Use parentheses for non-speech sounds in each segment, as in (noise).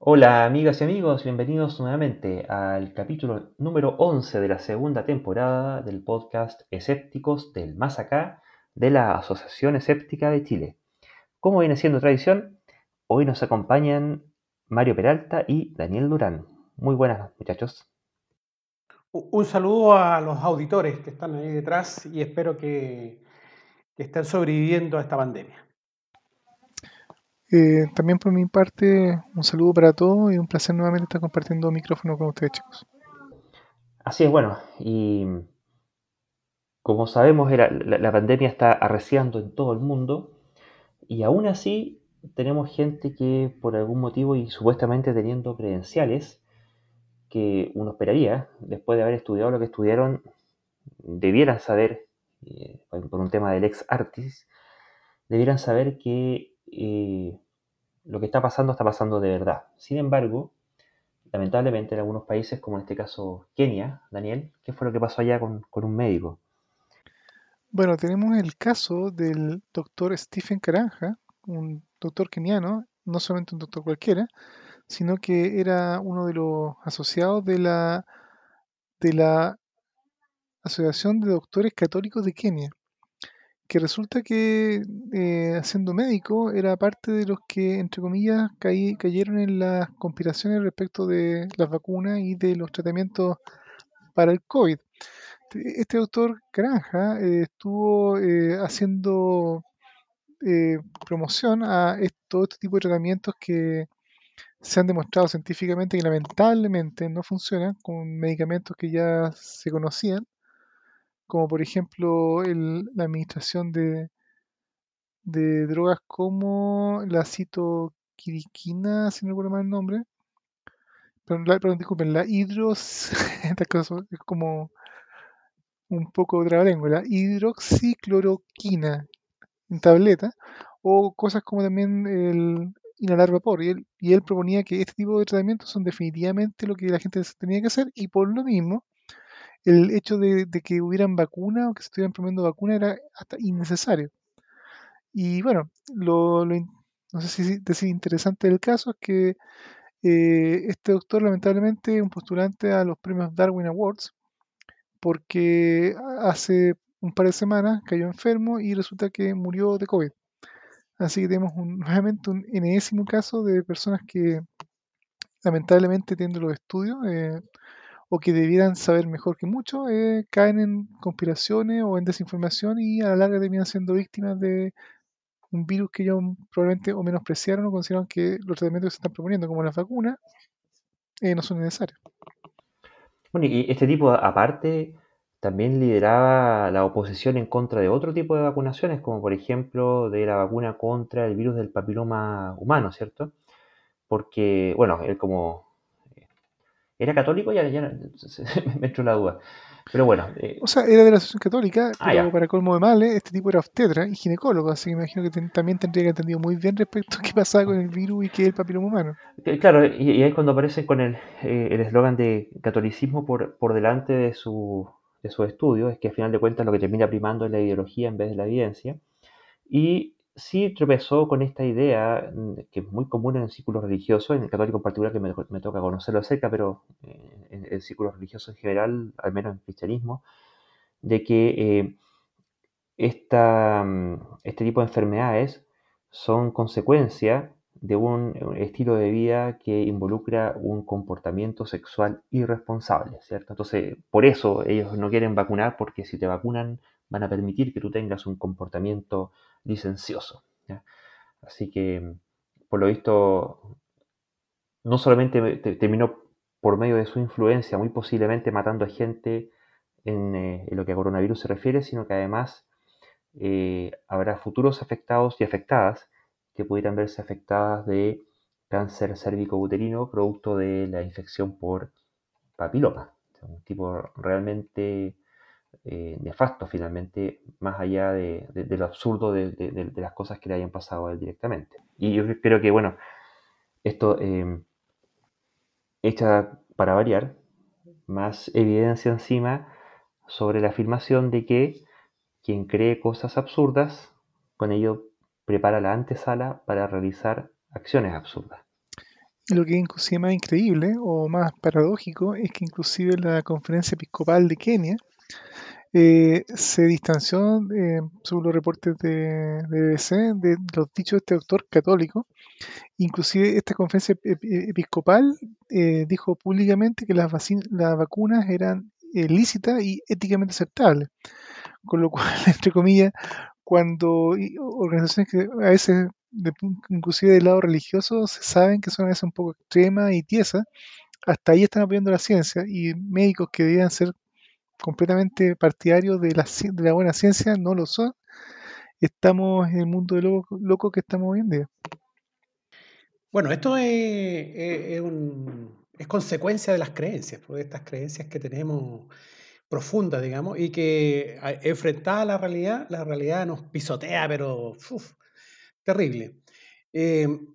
Hola amigas y amigos, bienvenidos nuevamente al capítulo número 11 de la segunda temporada del podcast Escépticos del Más Acá de la Asociación Escéptica de Chile. Como viene siendo tradición, hoy nos acompañan Mario Peralta y Daniel Durán. Muy buenas muchachos. Un saludo a los auditores que están ahí detrás y espero que, que estén sobreviviendo a esta pandemia. Eh, también por mi parte, un saludo para todos y un placer nuevamente estar compartiendo micrófono con ustedes, chicos. Así es, bueno, y como sabemos, la, pandemia está arreciando en todo el mundo y aún así tenemos gente que por algún motivo y supuestamente teniendo credenciales que uno esperaría, después de haber estudiado lo que estudiaron, debieran saber, eh, por un tema del ex artis, debieran saber que eh, lo que está pasando está pasando de verdad. Sin embargo, lamentablemente en algunos países, como en este caso Kenia, Daniel, ¿qué fue lo que pasó allá con, un médico? Bueno, tenemos el caso del doctor Stephen Caranja, un doctor keniano, no solamente un doctor cualquiera, sino que era uno de los asociados de la, de la Asociación de Doctores Católicos de Kenia que resulta que eh, siendo médico era parte de los que, entre comillas, cayeron en las conspiraciones respecto de las vacunas y de los tratamientos para el COVID. Este doctor Granja eh, estuvo eh, haciendo promoción a todo este tipo de tratamientos que se han demostrado científicamente que lamentablemente no funcionan con medicamentos que ya se conocían como por ejemplo la administración de, de drogas como la citoquiriquina, si no recuerdo mal el nombre. Perdón, disculpen, la hidros, (laughs) es como un poco de lengua, la hidroxicloroquina en tableta, o cosas como también el inhalar vapor. Y él, y él proponía que este tipo de tratamientos son definitivamente lo que la gente tenía que hacer, y por lo mismo, el hecho de, que hubieran vacunas o que se estuvieran promoviendo vacunas era hasta innecesario. Y bueno, lo, no sé si decir interesante del caso es que eh, este doctor lamentablemente es un postulante a los premios Darwin Awards porque hace un par de semanas cayó enfermo y resulta que murió de COVID. Así que tenemos (laughs) nuevamente un enésimo caso de personas que lamentablemente tienen los estudios eh, o que debieran saber mejor que muchos, eh, caen en conspiraciones o en desinformación y a la larga terminan siendo víctimas de un virus que ellos probablemente o menospreciaron o consideraron que los tratamientos que se están proponiendo, como las vacunas, eh, no son necesarios. Bueno, y este tipo, aparte, también lideraba la oposición en contra de otro tipo de vacunaciones, como por ejemplo de la vacuna contra el virus del papiloma humano, ¿cierto? Porque, bueno, él como ¿Era católico? Ya, ya (laughs) me entró la duda. Pero bueno. Eh, o sea, era de la Asociación Católica, ah, pero para colmo de males, este tipo era obstetra y ginecólogo, así que imagino que también tendría que entendido muy bien respecto a qué pasaba con el virus y qué es el papiloma humano. Claro, y, ahí es cuando aparece con el eh, eslogan de catolicismo por, por delante de su, de su estudio, es que al final de cuentas lo que termina primando es la ideología en vez de la evidencia. Y sí tropezó con esta idea mm, que es muy común en el círculo religioso, en el católico en particular, que me, toca conocerlo de cerca, pero eh, en el círculo religioso en general, al menos en el cristianismo, de que eh, esta, mm, este tipo de enfermedades son consecuencia de un, estilo de vida que involucra un comportamiento sexual irresponsable, ¿cierto? Entonces, por eso ellos no quieren vacunar, porque si te vacunan van a permitir que tú tengas un comportamiento licencioso. Así que, por lo visto, no solamente terminó por medio de su influencia, muy posiblemente matando a gente en, eh, lo que a coronavirus se refiere, sino que además eh, habrá futuros afectados y afectadas que pudieran verse afectadas de cáncer cérvico-uterino producto de la infección por papiloma. un tipo realmente eh, nefasto finalmente, más allá de, lo absurdo de, las cosas que le hayan pasado a él directamente. Y yo creo que, bueno, esto eh, para variar más evidencia encima sobre la afirmación de que quien cree cosas absurdas, con ello prepara la antesala para realizar acciones absurdas. Lo que es inclusive más increíble o más paradójico es que inclusive la conferencia episcopal de Kenia eh, se distanció, eh, según los reportes de, BBC, de los dichos de este doctor católico. Inclusive esta conferencia episcopal eh, dijo públicamente que las, las vacunas eran lícitas y éticamente aceptables. Con lo cual, (laughs) entre comillas, cuando organizaciones que a veces, inclusive del lado religioso, se saben que son a veces un poco extremas y tiesas, hasta ahí están apoyando la ciencia y médicos que debían ser completamente partidarios de la, buena ciencia no lo son. Estamos en el mundo de loco, loco que estamos hoy en día. Bueno, esto es, es, consecuencia de las creencias, de estas creencias que tenemos profundas, digamos, y que enfrentada a la realidad, la realidad nos pisotea, pero terrible. Em,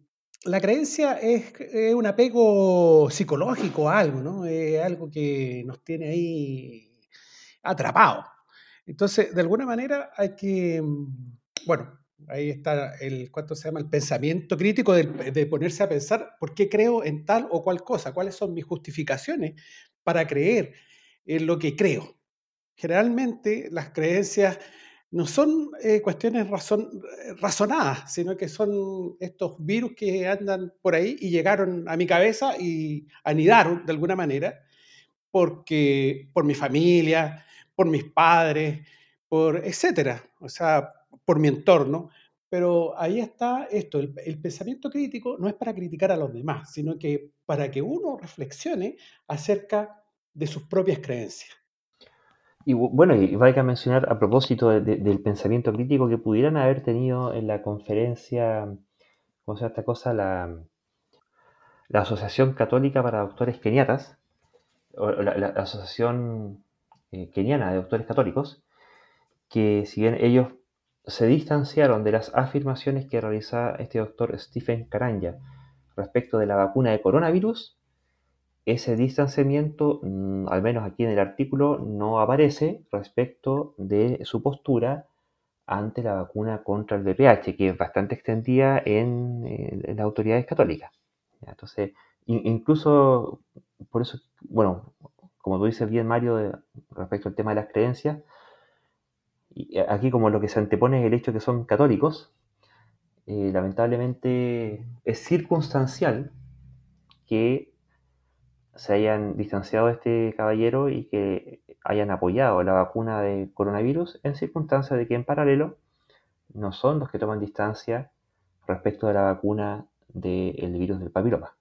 la creencia es, un apego psicológico a algo, ¿no? Es algo que nos tiene ahí atrapados. Entonces, de alguna manera hay que, mm, bueno, ahí está el, ¿cuánto se llama? El pensamiento crítico de, ponerse a pensar por qué creo en tal o cual cosa, cuáles son mis justificaciones para creer en lo que creo. Generalmente las creencias no son eh, cuestiones razon, razonadas, sino que son estos virus que andan por ahí y llegaron a mi cabeza y anidaron de alguna manera, porque por mi familia, por mis padres, por etcétera, o sea, por mi entorno. Pero ahí está esto, el, pensamiento crítico no es para criticar a los demás, sino que para que uno reflexione acerca de sus propias creencias. Y bueno, y hay que mencionar a propósito del pensamiento crítico que pudieran haber tenido en la conferencia, ¿cómo se llama esta cosa? La, la Asociación Católica para Doctores Keniatas, o la, Asociación eh, Keniana de Doctores Católicos, que si bien ellos se distanciaron de las afirmaciones que realizaba este doctor Stephen Karanja respecto de la vacuna de coronavirus, ese distanciamiento, mm, al menos aquí en el artículo, no aparece respecto de su postura ante la vacuna contra el VPH, que es bastante extendida en, las autoridades católicas. Entonces, incluso por eso, bueno, como tú dices bien, Mario, respecto al tema de las creencias, aquí como lo que se antepone es el hecho de que son católicos, eh, lamentablemente es circunstancial que se hayan distanciado de este caballero y que hayan apoyado la vacuna de coronavirus en circunstancias de que en paralelo no son los que toman distancia respecto de la vacuna del virus del papiloma.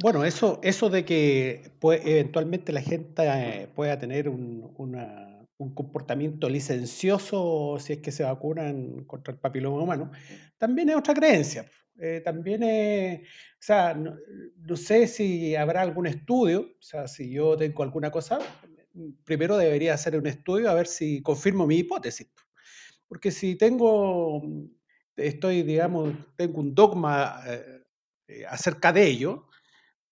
Bueno, eso, eso de que eventualmente la gente eh, pueda tener un, un, comportamiento licencioso si es que se vacunan contra el papiloma humano, también es otra creencia. Eh, también, o sea, no, sé si habrá algún estudio, o sea, si yo tengo alguna cosa, primero debería hacer un estudio a ver si confirmo mi hipótesis. Porque si tengo, estoy, digamos, tengo un dogma eh, acerca de ello,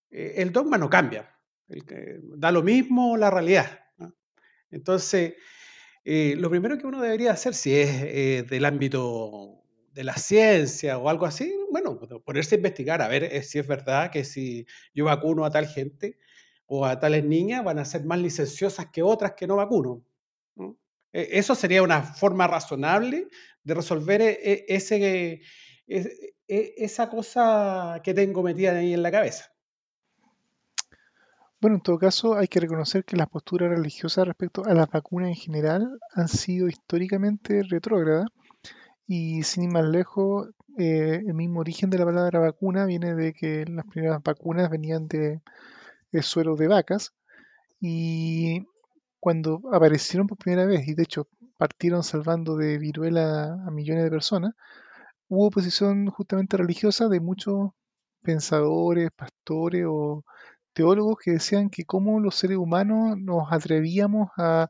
el dogma no cambia. da lo mismo la realidad. Entonces, lo primero que uno debería hacer, si es del ámbito de la ciencia o algo así, bueno, ponerse a investigar, a ver eh, si es verdad que si yo vacuno a tal gente o a tales niñas van a ser más licenciosas que otras que no vacuno. E, eso sería una forma razonable de resolver e, e, ese, esa cosa que tengo metida ahí en la cabeza. Bueno, en todo caso, hay que reconocer que las posturas religiosas respecto a las vacunas en general han sido históricamente retrógradas y sin ir más lejos, eh, el mismo origen de la palabra vacuna viene de que las primeras vacunas venían de, suero de vacas y cuando aparecieron por primera vez y de hecho partieron salvando de viruela a millones de personas, hubo oposición justamente religiosa de muchos pensadores, pastores o teólogos que decían que cómo los seres humanos nos atrevíamos a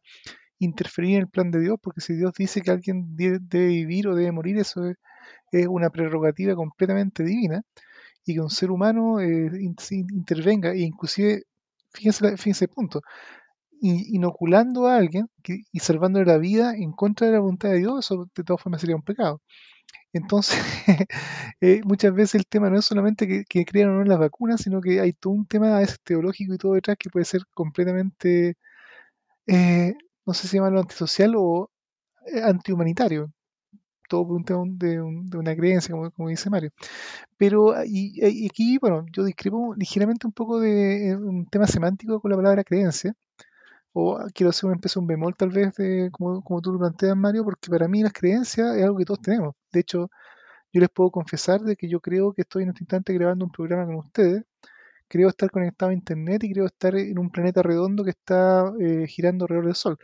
interferir en el plan de Dios, porque si Dios dice que alguien debe vivir o debe morir, eso es, una prerrogativa completamente divina, y que un ser humano eh, intervenga, e inclusive, fíjense, fíjense el punto, inoculando a alguien y salvándole la vida en contra de la voluntad de Dios, eso de todas formas sería un pecado. Entonces, (laughs) eh, muchas veces el tema no es solamente que, que crean o no las vacunas, sino que hay todo un tema a veces teológico y todo detrás que puede ser completamente, eh, no sé si llamarlo antisocial o eh, antihumanitario. Todo por un tema de, un- de una creencia, como, como dice Mario. Pero ah, y, y aquí, bueno, yo discrepo ligeramente un poco de eh, un tema semántico con la palabra creencia o quiero hacer un empezar un bemol tal vez de como, como tú lo planteas, Mario, porque para mí las creencias es algo que todos tenemos. De hecho, yo les puedo confesar de que yo creo que estoy en este instante grabando un programa con ustedes. Creo estar conectado a internet y creo estar en un planeta redondo que está eh, girando alrededor del Sol.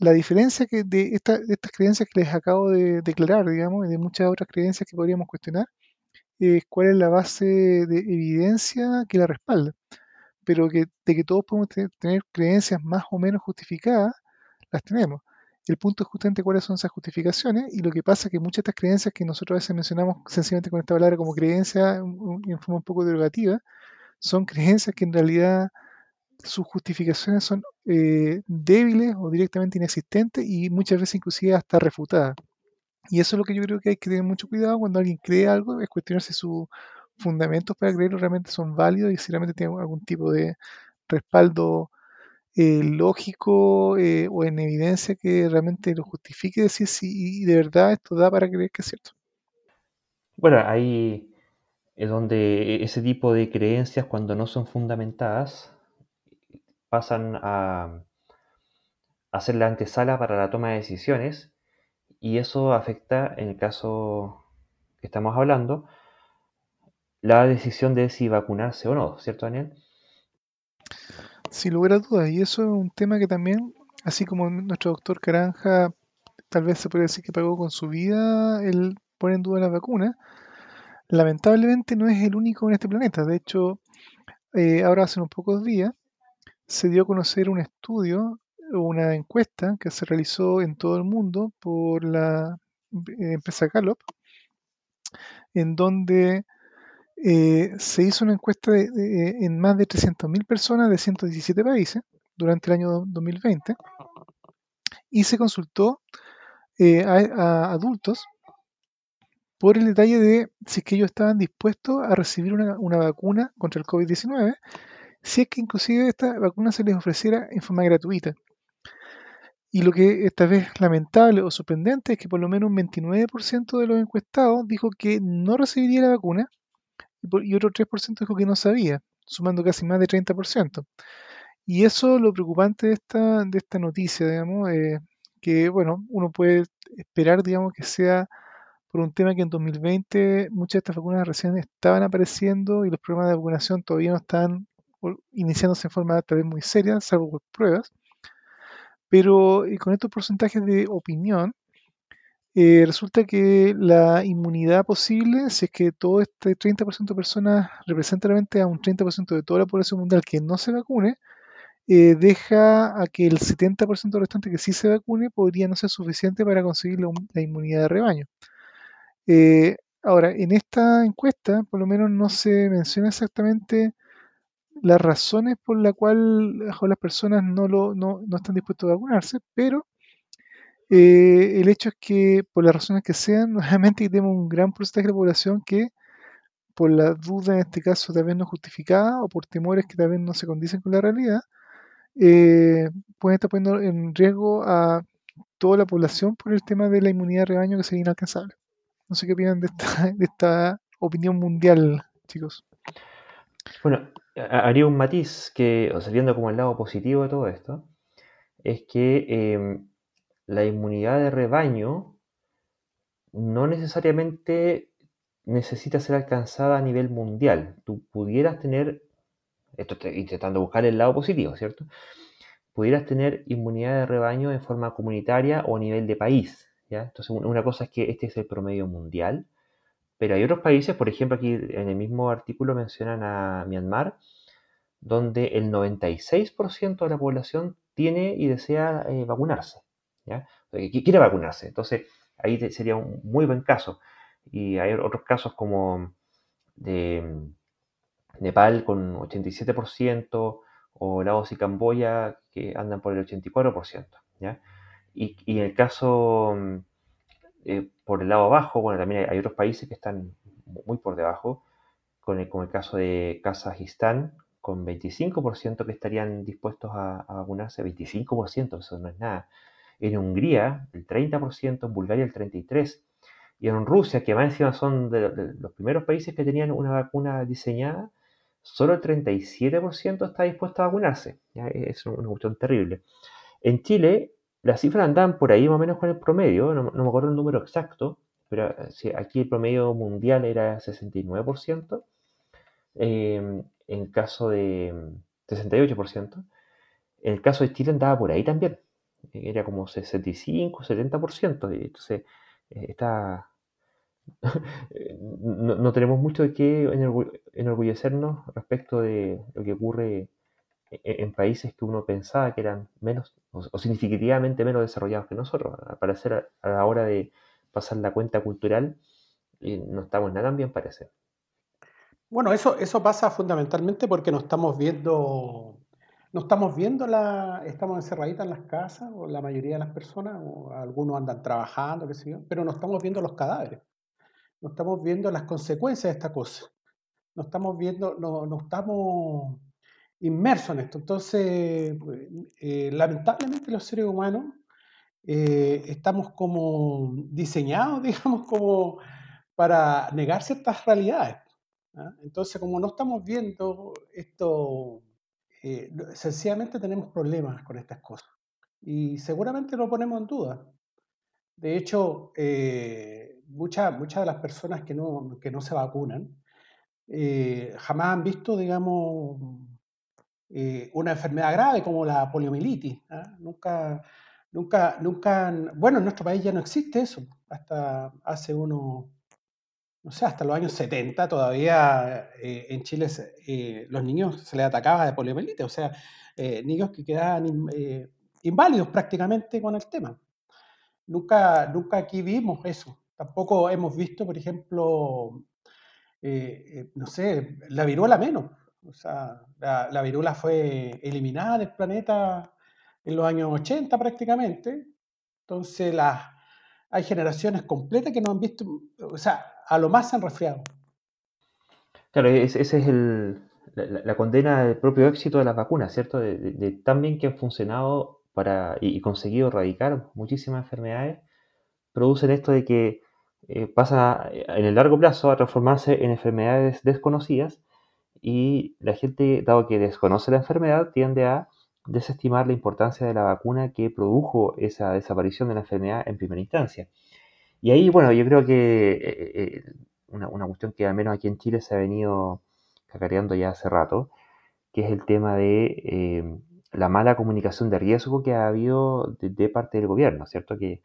La diferencia que de, esta- de estas creencias que les acabo de declarar, digamos, y de muchas otras creencias que podríamos cuestionar, es cuál es la base de evidencia que la respalda pero que, de que todos podemos te- tener creencias más o menos justificadas, las tenemos. El punto es justamente cuáles son esas justificaciones y lo que pasa es que muchas de estas creencias que nosotros a veces mencionamos sencillamente con esta palabra como creencia en forma un poco derogativa, son creencias que en realidad sus justificaciones son eh, débiles o directamente inexistentes y muchas veces inclusive hasta refutadas. Y eso es lo que yo creo que hay que tener mucho cuidado cuando alguien cree algo, es cuestionarse sus fundamentos para creerlo realmente son válidos y si realmente tienen algún tipo de respaldo eh, lógico eh, o en evidencia que realmente lo justifique decir si de verdad esto da para creer que es cierto. Bueno, ahí es donde ese tipo de creencias, cuando no son fundamentadas, pasan a, a ser la antesala para la toma de decisiones y eso afecta, en el caso que estamos hablando, la decisión de si vacunarse o no, ¿cierto, Daniel? Sin lugar a dudas, y eso es un tema que también, así como nuestro doctor Caranja tal vez se puede decir que pagó con su vida el poner en duda la vacuna, lamentablemente no es el único en este planeta. De hecho, eh, ahora hace unos pocos días se dio a conocer un estudio, una encuesta que se realizó en todo el mundo por la eh, empresa Gallup, en donde eh, se hizo una encuesta de- de- en más de 300.000 personas de 117 países durante el año do- 2020 y se consultó eh, a, adultos por el detalle de si es que ellos estaban dispuestos a recibir una, una vacuna contra el COVID-19, si es que inclusive esta vacuna se les ofreciera en forma gratuita. Y lo que esta vez lamentable o sorprendente es que por lo menos un 29% de los encuestados dijo que no recibiría la vacuna y, otro 3% dijo que no sabía, sumando casi más de 30%. Y eso es lo preocupante de esta, de esta noticia, digamos, eh, que bueno, uno puede esperar, digamos, que sea por un tema que en 2020 muchas de estas vacunas recién estaban apareciendo y los programas de vacunación todavía no o- iniciándose en forma tal vez muy seria, salvo por pruebas. Pero eh, con estos porcentajes de opinión, eh, resulta que la inmunidad posible, si es que todo este 30% de personas representa realmente a un 30% de toda la población mundial que no se vacune, eh, deja a que el 70% restante que sí se vacune podría no ser suficiente para conseguir la, inmunidad de rebaño. Eh, ahora, en esta encuesta, por lo menos no se menciona exactamente las razones por las cuales las personas no, lo, no, no están dispuestos a vacunarse, pero eh, el hecho es que, por las razones que sean, (laughs) nuevamente tenemos un gran porcentaje de la población que, por la duda en este caso tal vez no justificada o por temores que tal vez no se condicen con la realidad, eh, pueden estar poniendo en riesgo a toda la población por el tema de la inmunidad de rebaño que sería inalcanzable. No sé qué opinan de esta, (laughs) de esta opinión mundial, chicos. Bueno, ha- haría un matiz que, o sea, viendo como el lado positivo de todo esto, es que eh, la inmunidad de rebaño no necesariamente necesita ser alcanzada a nivel mundial. Tú pudieras tener, esto intentando buscar el lado positivo, ¿cierto? Pudieras tener inmunidad de rebaño en forma comunitaria o a nivel de país, ¿ya? Entonces, un- una cosa es que este es el promedio mundial, pero hay otros países, por ejemplo, aquí en el mismo artículo mencionan a Myanmar, donde el 96% de la población tiene y desea eh, vacunarse, ¿ya? Que quiere vacunarse. Entonces, ahí sería un muy buen caso. Y hay otros casos como de Nepal con 87% o Laos y Camboya que andan por el 84%, ¿ya? Y, y en el caso eh, por el lado bajo, bueno, también hay, otros países que están muy por debajo, con el, como el caso de Kazajistán, con 25% que estarían dispuestos a, a, vacunarse, 25%, eso no es nada. En Hungría, el 30%, en Bulgaria, el 33%, y en Rusia, que más encima son de, los primeros países que tenían una vacuna diseñada, solo el 37% está dispuesto a vacunarse. Es una cuestión terrible. En Chile, las cifras andaban por ahí más o menos con el promedio, no, me acuerdo el número exacto, pero eh, aquí el promedio mundial era 69%, eh, en caso de 68%, en el caso de Chile andaba por ahí también, era como 65, 70%, entonces eh, está, (laughs) no, tenemos mucho de qué enorgullecernos respecto de lo que ocurre e, e, en, países que uno pensaba que eran menos o, significativamente menos desarrollados que nosotros. Al parecer, a la hora de pasar la cuenta cultural, eh, no estamos nada bien, parece. Bueno, eso, eso pasa fundamentalmente porque no estamos viendo no estamos viendo la, estamos encerraditas en las casas, o la mayoría de las personas, o algunos andan trabajando, qué sé yo, pero no estamos viendo los cadáveres, no estamos viendo las consecuencias de esta cosa, no estamos viendo, no, no estamos inmersos en esto. Entonces, eh, lamentablemente los seres humanos eh, estamos como diseñados, (laughs) digamos, como para negar ciertas realidades. ¿ah? Entonces, como no estamos viendo esto eh, sencillamente tenemos problemas con estas cosas y seguramente lo ponemos en duda. De hecho, eh, muchas, muchas de las personas que no, que no se vacunan eh, jamás han visto, digamos, una enfermedad grave como la poliomielitis. ¿ah? Nunca, nunca, nunca, bueno, en nuestro país ya no existe eso. Hasta hace unos no sé, hasta los años 70 todavía eh, en Chile eh, los niños se les atacaba de poliomielitis, o sea, eh, niños que quedaban inválidos prácticamente con el tema. Nunca, nunca aquí vimos eso. Tampoco hemos visto, por ejemplo, no sé, la viruela menos. O sea, la, la, viruela fue eliminada del planeta en los años 80 prácticamente. Entonces, las, hay generaciones completas que no han visto, o sea, a lo más han resfriado. Claro, esa es el, la, condena del propio éxito de las vacunas, ¿cierto? De, tan bien que han funcionado para, y, conseguido erradicar muchísimas enfermedades, producen esto de que eh, pasa en el largo plazo a transformarse en enfermedades desconocidas y la gente, dado que desconoce la enfermedad, tiende a desestimar la importancia de la vacuna que produjo esa desaparición de la enfermedad en primera instancia. Y ahí, bueno, yo creo que eh, eh, una, cuestión que al menos aquí en Chile se ha venido cacareando ya hace rato, que es el tema de eh, la mala comunicación de riesgo que ha habido de, parte del gobierno, ¿cierto? Que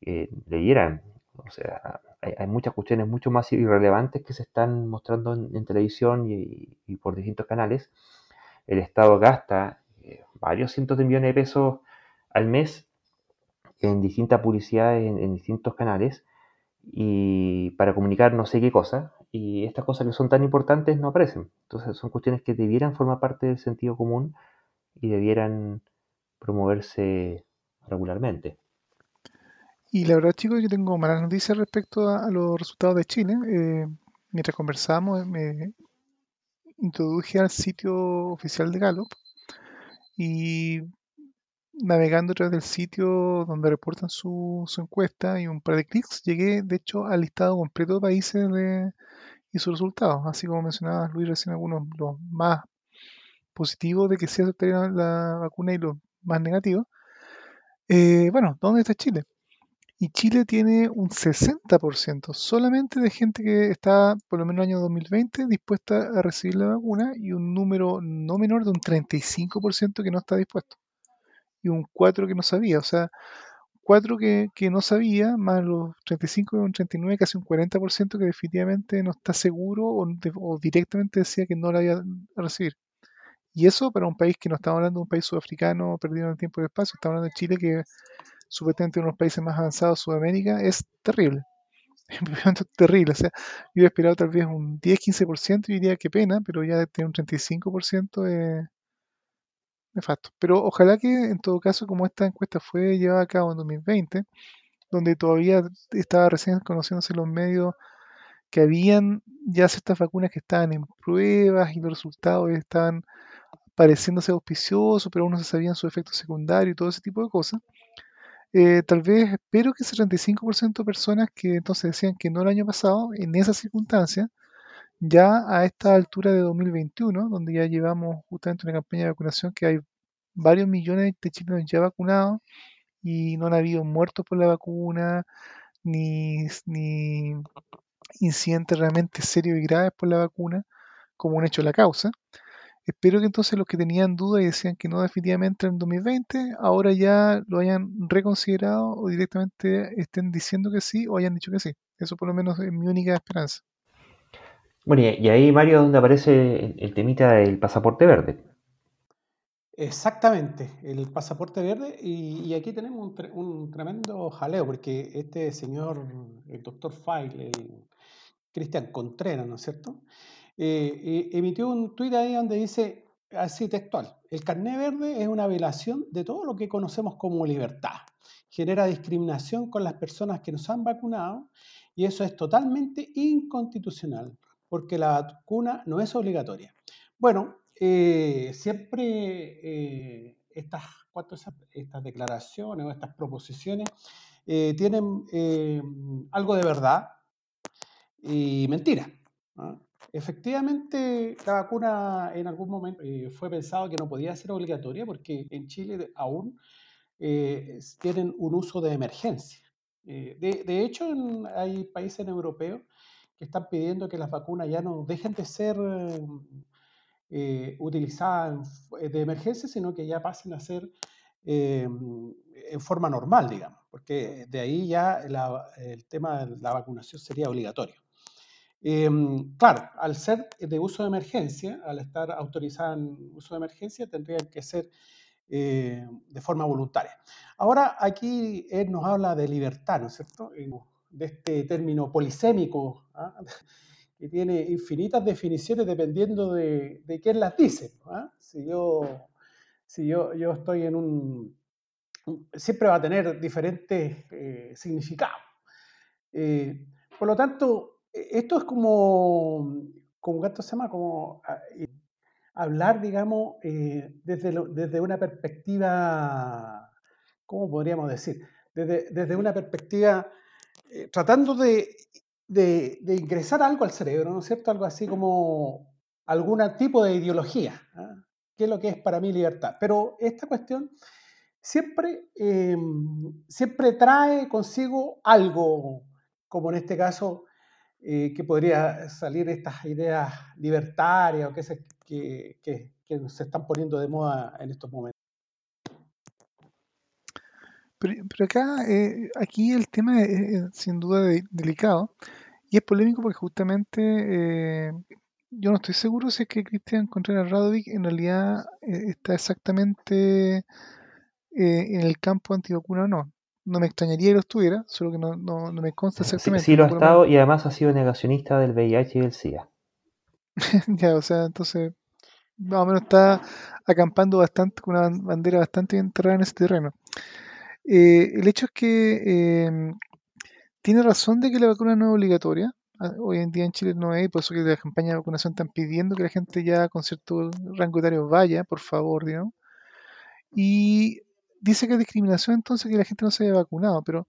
le dieran, o sea, hay, muchas cuestiones mucho más irrelevantes que se están mostrando en, televisión y, por distintos canales. El Estado gasta varios cientos de millones de pesos al mes en distintas publicidades, en, distintos canales, y para comunicar no sé qué cosa, y estas cosas que son tan importantes no aparecen. Entonces son cuestiones que debieran formar parte del sentido común y debieran promoverse regularmente. Y la verdad, chicos, yo tengo malas noticias respecto a, los resultados de Chile. Eh, mientras conversamos, me introduje al sitio oficial de Gallup y navegando a través del sitio donde reportan su, encuesta y un par de clics, llegué de hecho al listado completo de países y sus resultados. Así como mencionaba Luis recién algunos los más positivos de que se aceptaría la vacuna y los más negativos. Eh, bueno, ¿dónde está Chile? Y Chile tiene un 60% solamente de gente que está, por lo menos en el año 2020, dispuesta a recibir la vacuna y un número no menor de un 35% que no está dispuesto y un 4 que no sabía. O sea, 4 que, no sabía, más los 35 y un 39, casi un 40% que definitivamente no está seguro o, directamente decía que no la iba a recibir. Y eso para un país que no estamos hablando de un país sudafricano perdido en el tiempo y el espacio, estamos hablando de Chile que supuestamente uno de los países más avanzados de Sudamérica, es terrible. (laughs) Es terrible. O sea, yo hubiera esperado tal vez un 10-15% y diría que pena, pero ya tiene un 35% de, nefasto. Pero ojalá que en todo caso, como esta encuesta fue llevada a cabo en 2020, donde todavía estaba recién conociéndose los medios que habían ya ciertas vacunas que estaban en pruebas y los resultados estaban pareciéndose auspiciosos, pero aún no se sabían su efecto secundario y todo ese tipo de cosas. Eh, tal vez espero que ese 35% de personas que entonces decían que no el año pasado, en esas circunstancias, ya a esta altura de 2021, donde ya llevamos justamente una campaña de vacunación que hay varios millones de chilenos ya vacunados y no han habido muertos por la vacuna, ni, ni incidentes realmente serios y graves por la vacuna, como un hecho de la causa. Espero que entonces los que tenían dudas y decían que no definitivamente en 2020, ahora ya lo hayan reconsiderado o directamente estén diciendo que sí o hayan dicho que sí. Eso por lo menos es mi única esperanza. Bueno, y ahí, Mario, donde aparece el temita del pasaporte verde. Exactamente, el pasaporte verde. Y, aquí tenemos un, tremendo jaleo, porque este señor, el doctor File, el Cristian Contreras, ¿no es cierto? Eh, eh, emitió un tuit ahí donde dice, así textual, el carné verde es una violación de todo lo que conocemos como libertad. Genera discriminación con las personas que nos han vacunado y eso es totalmente inconstitucional porque la vacuna no es obligatoria. Bueno, eh, siempre estas, estas declaraciones o estas proposiciones tienen algo de verdad y mentira. Efectivamente, la vacuna en algún momento eh, fue pensado que no podía ser obligatoria porque en Chile aún eh, tienen un uso de emergencia. Eh, de, hecho, hay países europeos que están pidiendo que las vacunas ya no dejen de ser utilizadas de emergencia, sino que ya pasen a ser en forma normal, digamos, porque de ahí ya el tema de la vacunación sería obligatorio. Claro, al ser de uso de emergencia, al estar autorizada en uso de emergencia, tendrían que ser eh, de forma voluntaria. Ahora, aquí él nos habla de libertad, ¿no es cierto? De este término polisémico, ¿ah? (laughs) que tiene infinitas definiciones dependiendo de, quién las dice. ¿ah? Si, yo, si yo, yo estoy en un... Siempre va a tener diferentes eh, significados. Eh, por lo tanto, e, esto es como, como se llama? Como eh, hablar, digamos, eh, desde, desde una perspectiva, ¿cómo podríamos decir? Desde, desde una perspectiva, eh, tratando de, de, ingresar algo al cerebro, ¿no es cierto? Algo así como algún tipo de ideología, ¿ah? ¿qué es lo que es para mí libertad? Pero esta cuestión siempre, em, siempre trae consigo algo, como en este caso, eh, que podría salir estas ideas libertarias o que se, que, que, se están poniendo de moda en estos momentos. Pero, acá, eh, aquí el tema es, sin duda delicado y es polémico porque justamente eh, yo no estoy seguro si es que Cristian Contreras Radovic en realidad está exactamente en el campo antivacuna o no no me extrañaría que lo estuviera, solo que no, no, me consta exactamente. Sí, sí lo ha estado y además ha sido negacionista del VIH y del SIDA. (laughs) ya, o sea, entonces más o menos está acampando bastante con una bandera bastante enterrada en ese terreno. Eh, el hecho es que em, tiene razón de que la vacuna no es obligatoria. Ah, hoy en día en Chile no es, por eso que la campaña de vacunación están pidiendo que la gente ya con cierto rango etario vaya, por favor. Y dice que es discriminación entonces que la gente no se haya vacunado, pero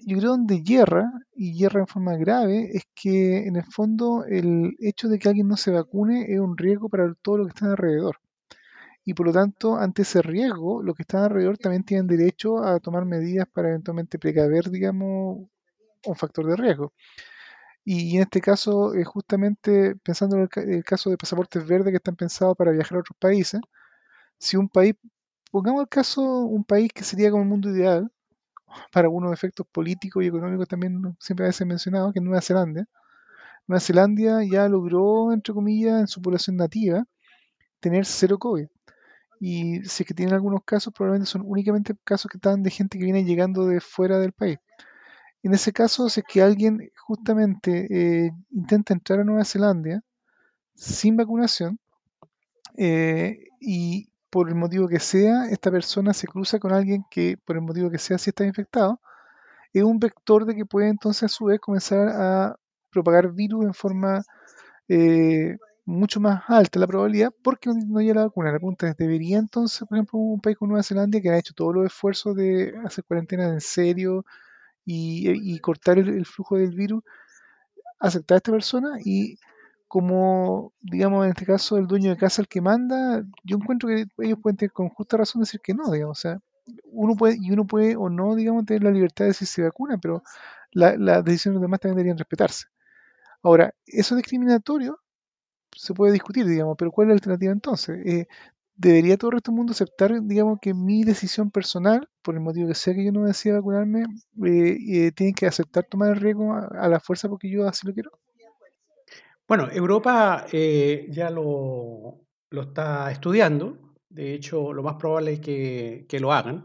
yo creo donde hierra, y hierra en forma grave, es que en el fondo el hecho de que alguien no se vacune es un riesgo para todo lo que está alrededor. Y por lo tanto, ante ese riesgo, los que están alrededor también tienen derecho a tomar medidas para eventualmente precaver, digamos, un factor de riesgo. Y en este caso, eh, justamente pensando en el, caso de pasaportes verdes que están pensados para viajar a otros países, si un país Pongamos el caso un país que sería como el mundo ideal, (laughs) para algunos efectos políticos y económicos también siempre a veces mencionado, que es Nueva Zelanda. Nueva Zelanda ya logró, entre comillas, en su población nativa, tener cero COVID. Y si es que tienen algunos casos, probablemente son únicamente casos que están de gente que viene llegando de fuera del país. En ese caso, si es que alguien justamente eh, intenta entrar a Nueva Zelanda sin vacunación eh, y por el motivo que sea, esta persona se cruza con alguien que, por el motivo que sea, sí está infectado, es un vector de que puede entonces a su vez comenzar a propagar virus en forma eh, mucho más alta la probabilidad porque no llega la vacuna. La pregunta es, ¿debería entonces, por ejemplo, un país como Nueva Zelanda que ha hecho todos los esfuerzos de hacer cuarentena en serio y, cortar el, flujo del virus, aceptar a esta persona? Y como, digamos, en este caso, el dueño de casa el que manda, yo encuentro que ellos pueden tener con justa razón decir que no, digamos, o sea, uno puede, y uno puede o no, digamos, tener la libertad de decir si se vacuna, pero las decisiones de los demás también deberían respetarse. Ahora, eso es discriminatorio se puede discutir, digamos, pero ¿cuál es la alternativa entonces? Eh, ¿Debería todo el resto del mundo aceptar, digamos, que mi decisión personal, por el motivo que sea que yo no decida vacunarme, eh, eh, tiene que aceptar tomar el riesgo a, la fuerza porque yo así lo quiero? Bueno, Europa ya lo, está estudiando. De hecho, lo más probable es que, lo hagan.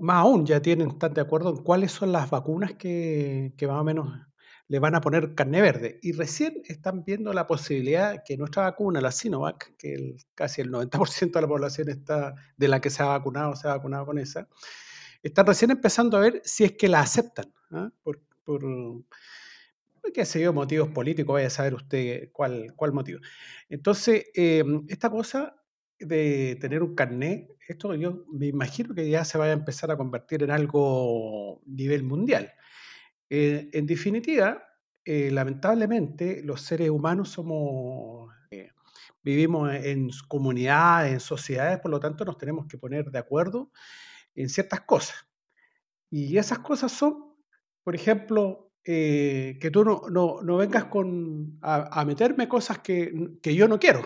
más aún, ya tienen, están de acuerdo en cuáles son las vacunas que, que más o menos le van a poner carne verde. Y recién están viendo la posibilidad que nuestra vacuna, la Sinovac, que casi el 90% de la población está, de la que se ha vacunado, se ha vacunado con esa, están recién empezando a ver si es que la aceptan. ¿ah? Por, por, qué sé yo, motivos políticos, vaya a saber usted cuál, cuál motivo. Entonces, em, esta cosa de tener un carnet, esto yo me imagino que ya se vaya a empezar a convertir en algo nivel mundial. Eh, en definitiva, eh, lamentablemente los seres humanos somos, eh, vivimos en comunidades, en sociedades, por lo tanto nos tenemos que poner de acuerdo en ciertas cosas. Y esas cosas son, por ejemplo, que tú no, vengas con, a, meterme cosas que, yo no quiero.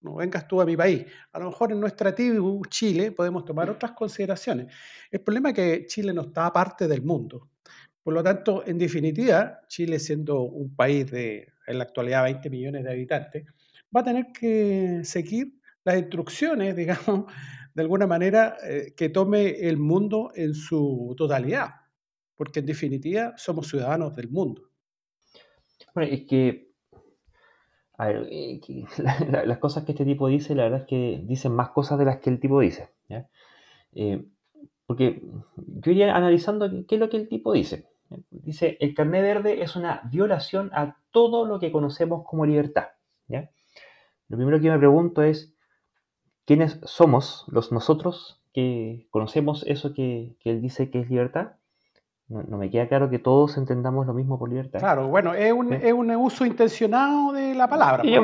¿no? vengas tú a mi país. A lo mejor en nuestra tribu, Chile, podemos tomar otras consideraciones. El problema es que Chile no está parte del mundo. Por lo tanto, en definitiva, Chile siendo un país de, en la actualidad, 20 millones de habitantes, va a tener que seguir las instrucciones, (laughs) digamos, de alguna manera, eh, que tome el mundo en su totalidad, porque en definitiva somos ciudadanos del mundo. Bueno, es que, a ver, eh, (laughs) las cosas que este tipo dice, la verdad es que dicen más cosas de las que el tipo dice. Eh, porque yo iría analizando qué es lo que el tipo dice. Dice, el carnet verde es una violación a todo lo que conocemos como libertad. ¿ya? Lo primero que me pregunto es, ¿quiénes somos los nosotros que conocemos eso que, que él dice que es libertad? No, me queda claro que todos entendamos lo mismo por libertad. Claro, bueno, es un, es un uso intencionado de la palabra. Es,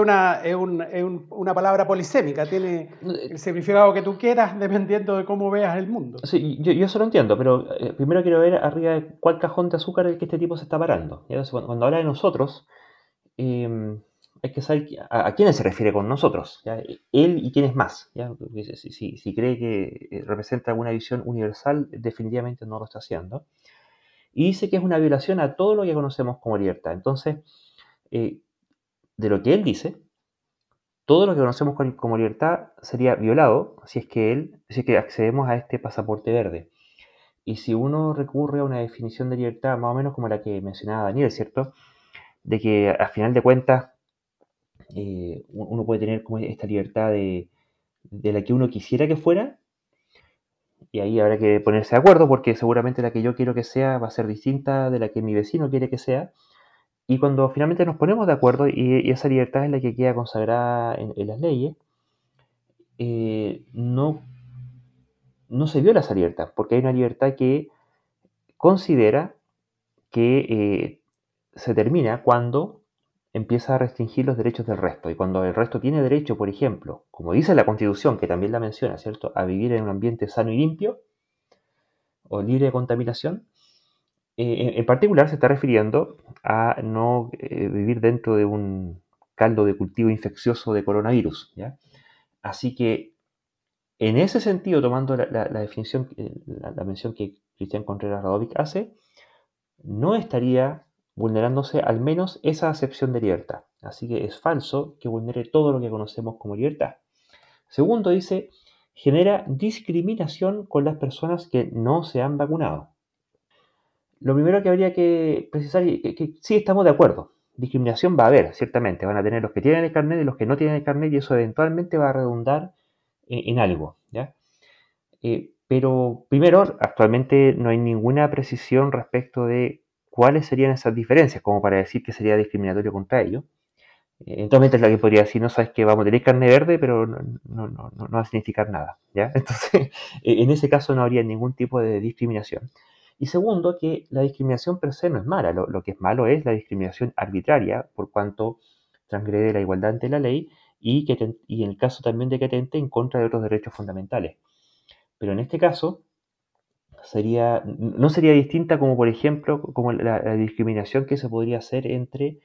una, es, un, es una palabra polisémica, tiene el significado que tú quieras (laughs) dependiendo de cómo veas el mundo. Sí, yo, yo eso lo entiendo, pero eh, primero quiero ver arriba cuál cajón de azúcar es el que este tipo se está parando. Cuando, cuando habla de nosotros, eh, hay que saber a, quiénes se refiere con nosotros, él y quién es más. Si, cree que eh, representa alguna visión universal, definitivamente no lo está haciendo. Y dice que es una violación a todo lo que conocemos como libertad. Entonces, eh, de lo que él dice, todo lo que conocemos como libertad sería violado si es que él, si es que accedemos a este pasaporte verde. Y si uno recurre a una definición de libertad más o menos como la que mencionaba Daniel, ¿cierto? De que al final de cuentas eh, uno puede tener como esta libertad de, la que uno quisiera que fuera, y ahí habrá que ponerse de acuerdo porque seguramente la que yo quiero que sea va a ser distinta de la que mi vecino quiere que sea. Y cuando finalmente nos ponemos de acuerdo y, esa libertad es la que queda consagrada en, las leyes, eh, no, no se viola esa libertad, porque hay una libertad que considera que eh, se termina cuando empieza a restringir los derechos del resto. Y cuando el resto tiene derecho, por ejemplo, como dice la Constitución, que también la menciona, ¿cierto?, a vivir en un ambiente sano y limpio o libre de contaminación, eh, en particular se está refiriendo a no eh, vivir dentro de un caldo de cultivo infeccioso de coronavirus. Así que, en ese sentido, tomando la, definición, la, la, mención que Cristian Contreras Radovic hace, no estaría vulnerándose al menos esa acepción de libertad. Así que es falso que vulnere todo lo que conocemos como libertad. Segundo, dice, genera discriminación con las personas que no se han vacunado. Lo primero que habría que precisar es que, sí estamos de acuerdo. Discriminación va a haber, ciertamente. Van a tener los que tienen el carnet y los que no tienen el carnet y eso eventualmente va a redundar en, algo. ¿ya? Eh, pero primero, actualmente no hay ninguna precisión respecto de cuáles serían esas diferencias, como para decir que sería discriminatorio contra ellos. Entonces, la que podría decir, no sabes que vamos a tener carne verde, pero no, no, no, no, va a significar nada. ¿ya? (laughs) Entonces, en ese caso no habría ningún tipo de discriminación. Y segundo, que la discriminación per se no es mala. Lo, que es malo es la discriminación arbitraria, por cuanto transgrede la igualdad ante la ley y, que y en el caso también de que atente en contra de otros derechos fundamentales. Pero en este caso, sería, no sería distinta como, por ejemplo, como la, discriminación que se podría hacer entre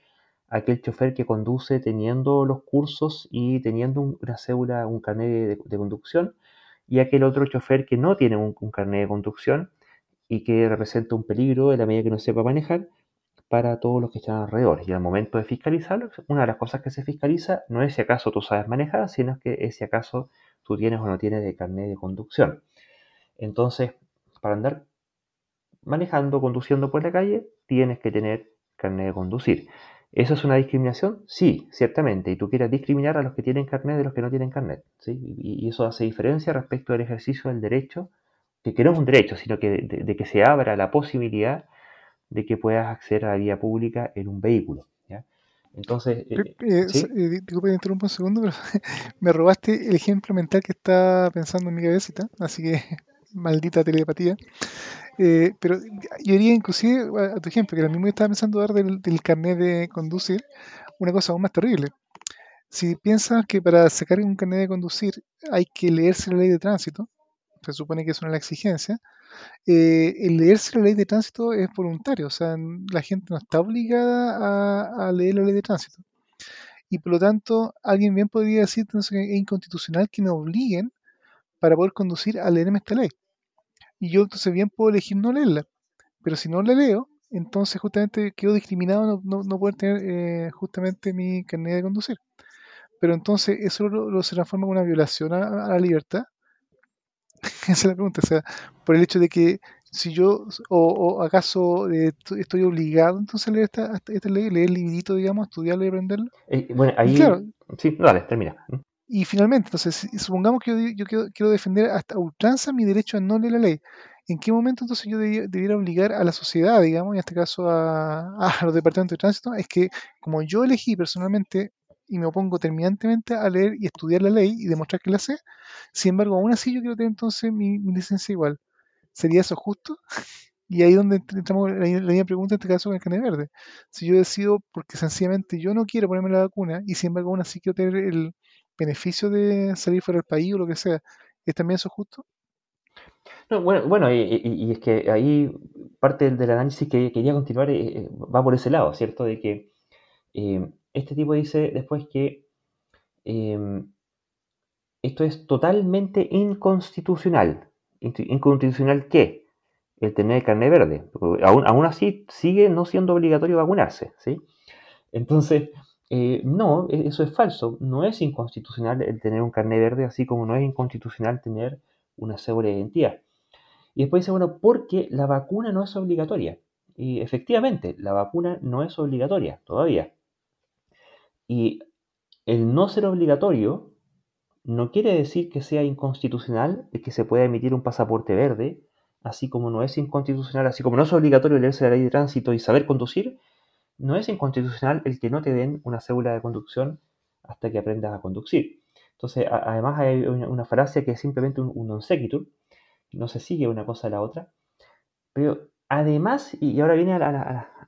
aquel chofer que conduce teniendo los cursos y teniendo una cédula, un carnet de, conducción, y aquel otro chofer que no tiene un, carnet de conducción y que representa un peligro en la medida que no sepa manejar para todos los que están alrededor. Y al momento de fiscalizarlo, una de las cosas que se fiscaliza no es si acaso tú sabes manejar, sino que es si acaso tú tienes o no tienes de carnet de conducción. Entonces, para andar manejando, conduciendo por la calle, tienes que tener carnet de conducir. ¿Eso es una discriminación? Sí, ciertamente. Y tú quieres discriminar a los que tienen carnet de los que no tienen carnet. ¿sí? Y, eso hace diferencia respecto al ejercicio del derecho, que, no es un derecho, sino que de, que se abra la posibilidad de que puedas acceder a la vía pública en un vehículo. Entonces, eh, eh, eh, interrumpo un segundo, pero (laughs) me robaste el ejemplo mental que estaba pensando en mi cabecita, así que maldita telepatía. Eh, pero yo diría inclusive a, tu ejemplo, que a mismo estaba pensando dar del, carnet de conducir una cosa aún más terrible. Si piensas que para sacar un carnet de conducir hay que leerse la ley de tránsito, se supone que es una la exigencia, eh, el leerse la ley de tránsito es voluntario, o sea, la gente no está obligada a, leer la ley de tránsito. Y por lo tanto, alguien bien podría decir que es inconstitucional que me obliguen para poder conducir a leerme esta ley. Y yo entonces bien puedo elegir no leerla. Pero si no la leo, entonces justamente quedo discriminado no, no, poder tener eh, justamente mi carnet de conducir. Pero entonces eso lo, se transforma en una violación a, la libertad. (laughs) Esa es la pregunta. O sea, por el hecho de que si yo, o, acaso eh, estoy obligado entonces a leer esta, esta ley, leer el librito, digamos, estudiarla y aprenderla. Eh, bueno, ahí. sí, dale, termina. Y finalmente, entonces, supongamos que yo, quiero, defender hasta ultranza mi derecho a no leer la ley. ¿En qué momento entonces yo debiera obligar a la sociedad, digamos, en este caso (laughs) a, los departamentos de tránsito, es que como yo elegí personalmente y me opongo terminantemente a leer y estudiar la ley y demostrar que la sé, sin embargo, aún así yo quiero tener entonces mi, licencia igual. ¿Sería eso justo? (laughs) Y ahí donde entramos la, la misma pregunta en este caso con el carnet verde. Si yo decido porque sencillamente yo no quiero ponerme la vacuna y sin embargo aún así quiero tener el, beneficio de salir fuera del país o lo que sea, ¿es también eso justo? No, bueno, bueno y, es que ahí parte del, análisis que quería continuar eh, eh, va por ese lado, ¿cierto? De que eh, este tipo dice después que em, esto es totalmente inconstitucional. ¿Inconstitucional qué? El tener carne verde. Aún, aún así sigue no siendo obligatorio vacunarse, ¿sí? Entonces, eh, no, e, eso es falso. No es inconstitucional el tener un carnet verde, así como no es inconstitucional tener una cédula de identidad. Y después dice, bueno, porque la vacuna no es obligatoria. Y efectivamente, la vacuna no es obligatoria todavía. Y el no ser obligatorio no quiere decir que sea inconstitucional el que se pueda emitir un pasaporte verde, así como no es inconstitucional, así como no es obligatorio leerse la ley de tránsito y saber conducir, no es inconstitucional el que no te den una cédula de conducción hasta que aprendas a conducir. Entonces, además hay una, falacia que es simplemente un, non sequitur, no se sigue una cosa a la otra, pero además, y ahora viene a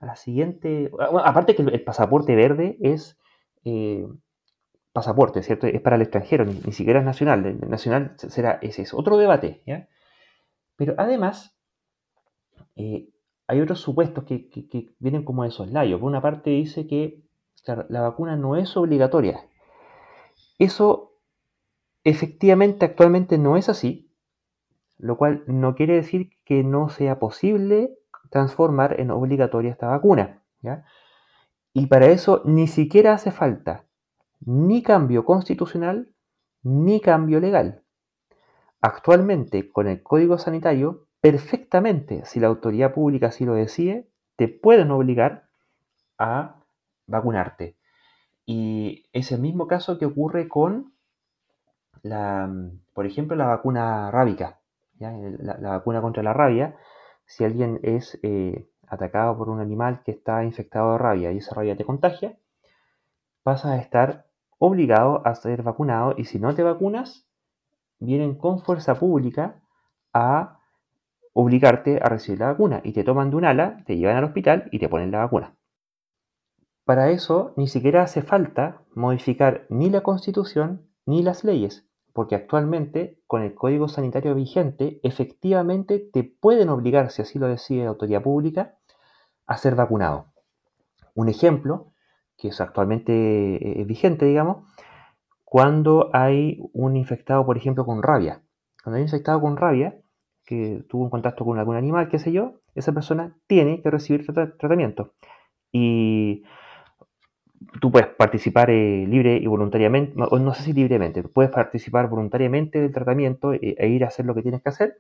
la, siguiente, aparte que el, pasaporte verde es eh, pasaporte, ¿cierto? Es para el extranjero, ni, siquiera es nacional, el nacional será, ese es otro debate, ¿ya? Pero además, eh, hay otros supuestos que, vienen como de soslayo. Por una parte dice que la vacuna no es obligatoria. Eso efectivamente actualmente no es así, lo cual no quiere decir que no sea posible transformar en obligatoria esta vacuna. Y para eso ni siquiera hace falta ni cambio constitucional ni cambio legal. Actualmente, con el Código Sanitario, perfectamente, si la autoridad pública así lo decide, te pueden obligar a vacunarte. Y es el mismo caso que ocurre con la, por ejemplo, la vacuna rábica. La, vacuna contra la rabia, si alguien es eh, atacado por un animal que está infectado de rabia y esa rabia te contagia, pasas a estar obligado a ser vacunado y si no te vacunas, vienen con fuerza pública a obligarte a recibir la vacuna y te toman de un ala, te llevan al hospital y te ponen la vacuna. Para eso ni siquiera hace falta modificar ni la constitución ni las leyes, porque actualmente con el código sanitario vigente efectivamente te pueden obligar, si así lo decide la autoridad pública, a ser vacunado. Un ejemplo, que es actualmente eh, vigente, digamos, cuando hay un infectado, por ejemplo, con rabia. Cuando hay un infectado con rabia, tuvo un contacto con algún animal, qué sé yo, esa persona tiene que recibir tratamiento. Y tú puedes participar eh, libre y voluntariamente, no, no, sé si libremente, puedes participar voluntariamente del tratamiento eh, e, ir a hacer lo que tienes que hacer,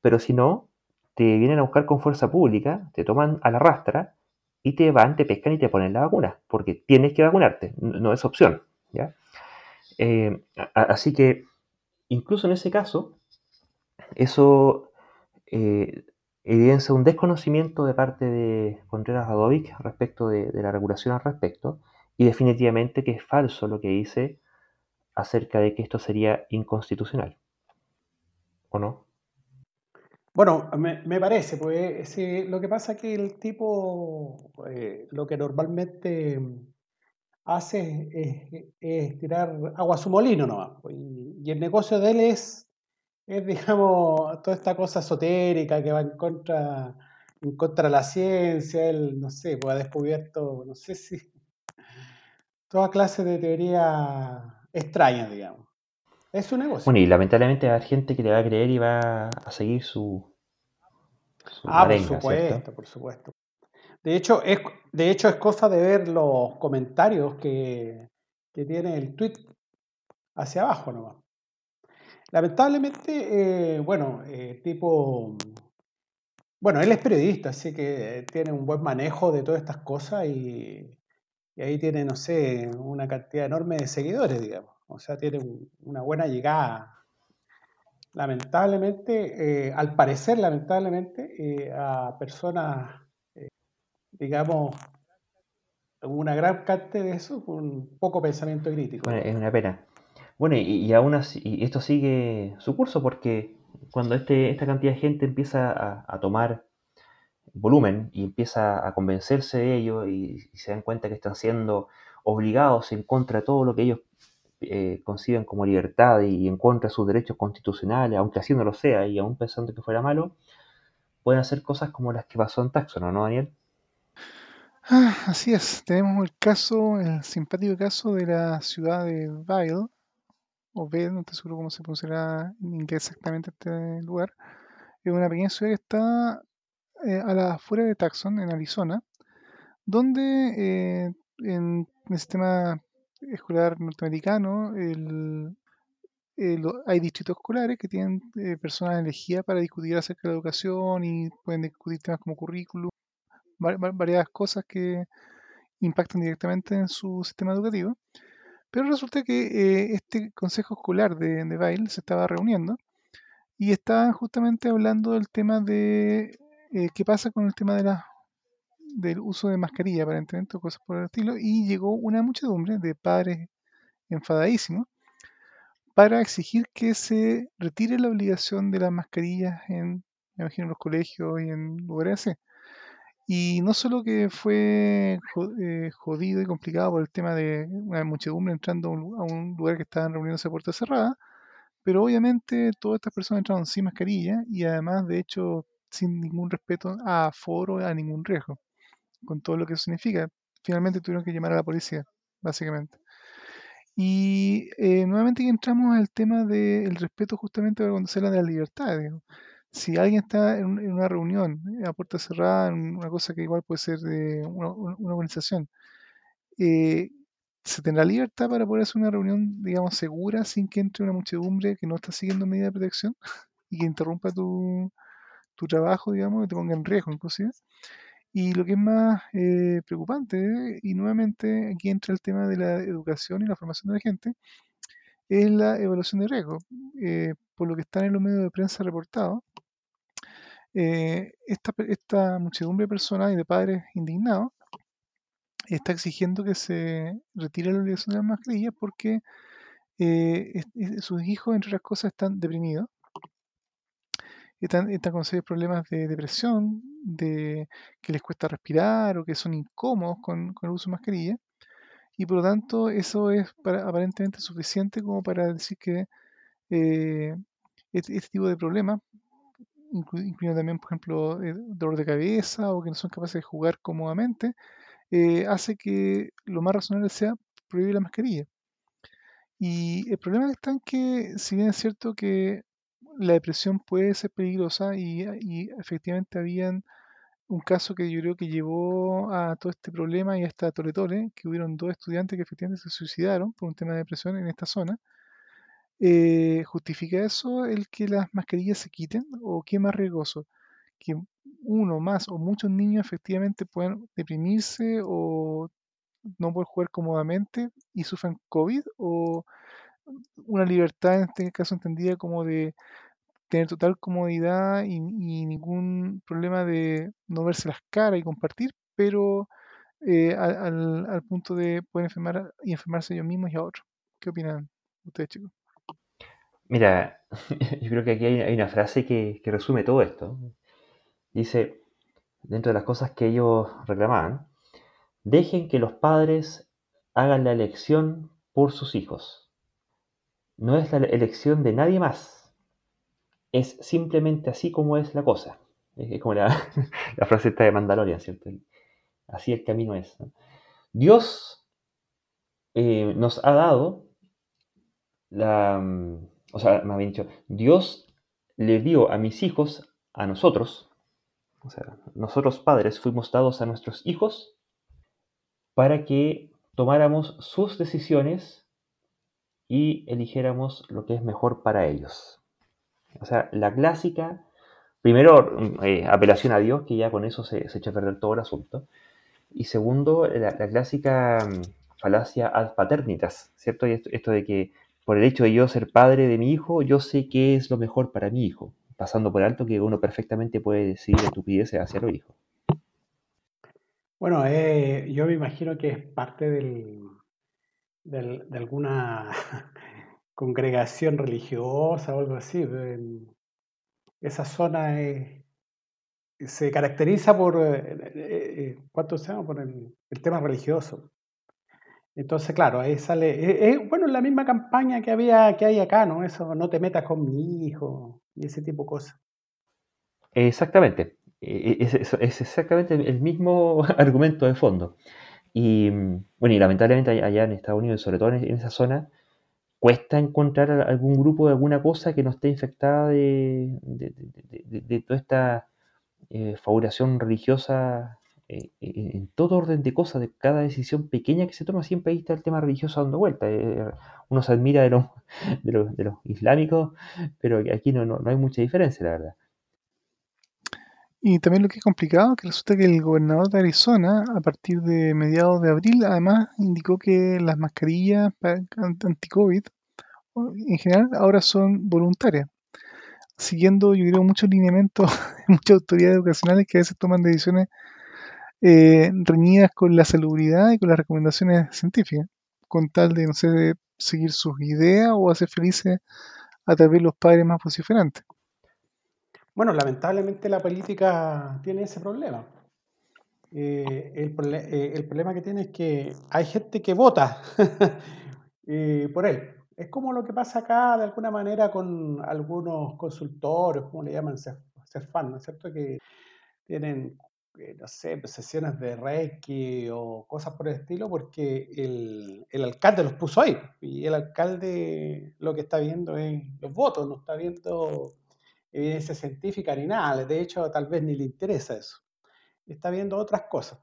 pero si no, te vienen a buscar con fuerza pública, te toman a la rastra y te van, te pescan y te ponen la vacuna, porque tienes que vacunarte, no, es opción. ¿ya? Eh, así que, incluso en ese caso, eso eh, evidencia un desconocimiento de parte de Contreras Radovic respecto de, la regulación al respecto, y definitivamente que es falso lo que dice acerca de que esto sería inconstitucional. ¿O no? Bueno, me, parece, pues lo que pasa es que el tipo eh, lo que normalmente hace es, tirar agua a su molino nomás. Pues, y el negocio de él es es, digamos, toda esta cosa esotérica que va en contra, en contra de la ciencia, él, no sé, pues ha descubierto, no sé si, toda clase de teoría extraña, digamos. Es su negocio. Bueno, y lamentablemente hay gente que le va a creer y va a seguir su... ah, por supuesto, por supuesto. De hecho, es, de hecho, es cosa de ver los comentarios que, que tiene el tweet hacia abajo nomás. Lamentablemente, eh, bueno, eh, tipo, bueno, él es periodista, así que tiene un buen manejo de todas estas cosas y, ahí tiene, no sé, una cantidad enorme de seguidores, digamos. O sea, tiene una buena llegada. Lamentablemente, eh, al parecer, lamentablemente, a personas, digamos, una gran cantidad de eso, con poco pensamiento crítico. Bueno, es una pena. Bueno, y, aún así, esto sigue su curso porque cuando este, esta cantidad de gente empieza a, tomar volumen y empieza a convencerse de ello y, se dan cuenta que están siendo obligados en contra de todo lo que ellos eh, conciben como libertad y en contra de sus derechos constitucionales, aunque así no lo sea y aún pensando que fuera malo, pueden hacer cosas como las que pasó en Taxon, ¿no, Daniel? Ah, así es, tenemos el caso, el simpático caso de la ciudad de Vile, o B, no estoy seguro cómo se pronunciará en inglés exactamente este lugar, es una pequeña ciudad que está eh, a la afuera de Tucson, en Arizona, donde eh, en el sistema escolar norteamericano hay distritos escolares que tienen eh, personas elegidas para discutir acerca de la educación y pueden discutir temas como currículum, varias cosas que impactan directamente en su sistema educativo. Pero resulta que eh, este consejo escolar de, de Bail se estaba reuniendo y estaban justamente hablando del tema de eh, qué pasa con el tema de la, del uso de mascarilla, aparentemente, o cosas por el estilo, y llegó una muchedumbre de padres enfadadísimos para exigir que se retire la obligación de las mascarillas en, me imagino, los colegios y en lugares así. Y no solo que fue eh, jodido y complicado por el tema de una muchedumbre entrando a un lugar que estaban reuniéndose a puerta cerrada, pero obviamente todas estas personas entraron sin mascarilla y además, de hecho, sin ningún respeto a foro, a ningún riesgo, con todo lo que eso significa. Finalmente tuvieron que llamar a la policía, básicamente. Y eh, nuevamente entramos al tema del respeto justamente cuando se habla de la libertad. Si alguien está en, una reunión eh, a puerta cerrada, en una cosa que igual puede ser de una, organización, eh, se tendrá libertad para poder hacer una reunión, digamos, segura sin que entre una muchedumbre que no está siguiendo medidas de protección (laughs) y que interrumpa tu, tu trabajo, digamos, y te ponga en riesgo inclusive. Y lo que es más eh, preocupante, y nuevamente aquí entra el tema de la educación y la formación de la gente, es la evaluación de riesgo. Eh, por lo que están en los medios de prensa reportados, eh, esta, esta muchedumbre de personas y de padres indignados está exigiendo que se retire la obligación de las mascarillas porque eh, sus hijos, entre otras cosas, están deprimidos, están, con serios problemas de depresión, de que les cuesta respirar o que son incómodos con, el uso de mascarilla. Y por lo tanto, eso es aparentemente suficiente como para decir que eh, este, este, tipo de problemas, incluyendo también, por ejemplo, eh, dolor de cabeza o que no son capaces de jugar cómodamente, hace que lo más razonable sea prohibir la mascarilla. Y el problema está en que, si bien es cierto que la depresión puede ser peligrosa y, efectivamente habían un caso que yo creo que llevó a todo este problema y a esta toletole, que hubieron dos estudiantes que efectivamente se suicidaron por un tema de depresión en esta zona. Eh, ¿Justifica eso el que las mascarillas se quiten? ¿O qué más riesgoso? Que uno más o muchos niños efectivamente puedan deprimirse o no poder jugar cómodamente y sufren COVID o una libertad en este caso entendida como de tener total comodidad y, ningún problema de no verse las caras y compartir, pero eh, al, punto de poder enfermar y enfermarse ellos mismos y a otros. ¿Qué opinan ustedes, chicos? Mira, (laughs) yo creo que aquí hay, una frase que, resume todo esto. Dice, dentro de las cosas que ellos reclamaban, Dejen que los padres hagan la elección por sus hijos. No es la elección de nadie más. Es simplemente así como es la cosa. Es como (laughs) la, frase esta de Mandalorian, ¿cierto? Así el camino es. Dios eh, nos ha dado la... O sea, más bien dicho, Dios le dio a mis hijos, a nosotros, o sea, nosotros padres fuimos dados a nuestros hijos para que tomáramos sus decisiones y eligiéramos lo que es mejor para ellos. O sea, la clásica, primero, eh, apelación a Dios, que ya con eso se, echa a perder todo el asunto. Y segundo, la, clásica mm, falacia ad paternitas, ¿cierto? Y esto, de que por el hecho de yo ser padre de mi hijo, yo sé qué es lo mejor para mi hijo, pasando por alto que uno perfectamente puede decidir estupideces hacia los hijos. Bueno, eh, yo me imagino que es parte del, de alguna (laughs) congregación religiosa o algo así. esa zona se caracteriza por, eh, eh, ¿cuánto se llama? Por el, tema religioso. Entonces, claro, ahí sale, bueno, la misma campaña que había, que hay acá, ¿no? Eso, no te metas con mi hijo y ese tipo de cosas. Exactamente. E, e, es, es, exactamente el mismo (laughs) argumento de fondo. Y bueno, y lamentablemente allá en Estados Unidos, sobre todo en esa zona, cuesta encontrar algún grupo de alguna cosa que no esté infectada de, de, toda esta eh, fabulación religiosa eh, en todo orden de cosas, de cada decisión pequeña que se toma, siempre ahí está el tema religioso dando vuelta. Eh, uno se admira de los, (laughs) de los, de los islámicos, pero aquí no, no hay mucha diferencia, la verdad. Y también lo que es complicado, que resulta que el gobernador de Arizona, a partir de mediados de abril, además indicó que las mascarillas anti-COVID, en general, ahora son voluntarias, siguiendo, yo creo, muchos lineamientos (laughs) de muchas autoridades educacionales que a veces toman decisiones eh, reñidas con la salubridad y con las recomendaciones científicas, con tal de, no sé, de seguir sus ideas o hacer felices a través los padres más vociferantes. Bueno, lamentablemente la política tiene ese problema. Eh, eh, el, problema que tiene es que hay gente que vota (laughs) por él. Es como lo que pasa acá de alguna manera con algunos consultores, como le llaman, ser, fan, ¿no es cierto? Que tienen, no sé, sesiones de Reiki o cosas por el estilo, porque el, el alcalde los puso ahí. Y el alcalde lo que está viendo es los votos, no está viendo evidencia científica ni nada. De hecho, tal vez ni le interesa eso. Está viendo otras cosas.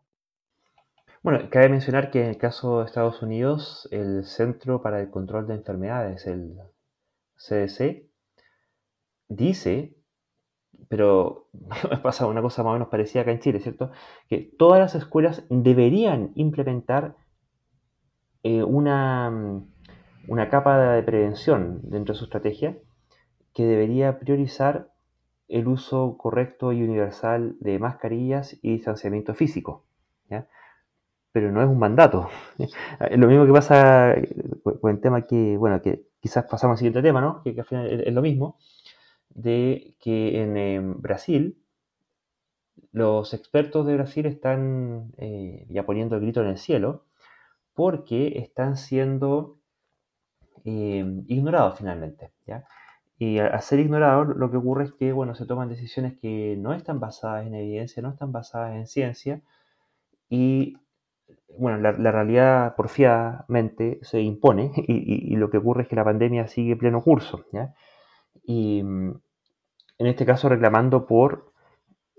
Bueno, cabe mencionar que en el caso de Estados Unidos, el Centro para el Control de Enfermedades, el CDC, dice, pero (laughs) pasa una cosa más o menos parecida acá en Chile, ¿cierto? Que todas las escuelas deberían implementar eh, una una capa de prevención dentro de su estrategia que debería priorizar el uso correcto y universal de mascarillas y distanciamiento físico. Pero no es un mandato. (laughs) Lo mismo que pasa con el tema que, bueno, que quizás pasamos al siguiente tema, ¿no? Que, al final es lo mismo, de que en Brasil los expertos de Brasil están eh, ya poniendo el grito en el cielo porque están siendo eh, ignorados finalmente. Y al, ser ignorados lo que ocurre es que bueno, se toman decisiones que no están basadas en evidencia, no están basadas en ciencia y bueno, la, realidad porfiadamente se impone (laughs) y, lo que ocurre es que la pandemia sigue pleno curso. Mm, en este caso reclamando por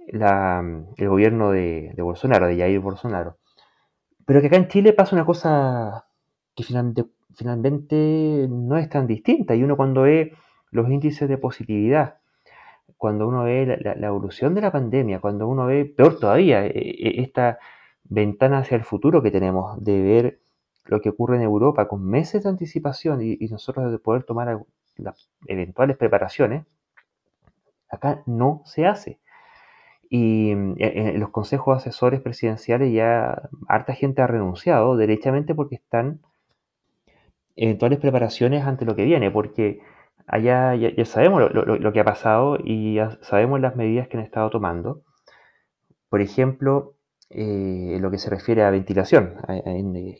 el gobierno de, Bolsonaro, de Jair Bolsonaro. Pero que acá en Chile pasa una cosa que finalmente, no es tan distinta. Y uno cuando ve los índices de positividad, cuando uno ve la, evolución de la pandemia, cuando uno ve, peor todavía, e, e, esta ventana hacia el futuro que tenemos de ver lo que ocurre en Europa con meses de anticipación y, y nosotros de poder tomar las eventuales preparaciones, acá no se hace. Y mm, e, en los consejos asesores presidenciales ya harta gente ha renunciado, derechamente porque están eventuales preparaciones ante lo que viene, porque allá ya, sabemos lo, que ha pasado y ya sabemos las medidas que han estado tomando. Por ejemplo, eh, lo que se refiere a ventilación,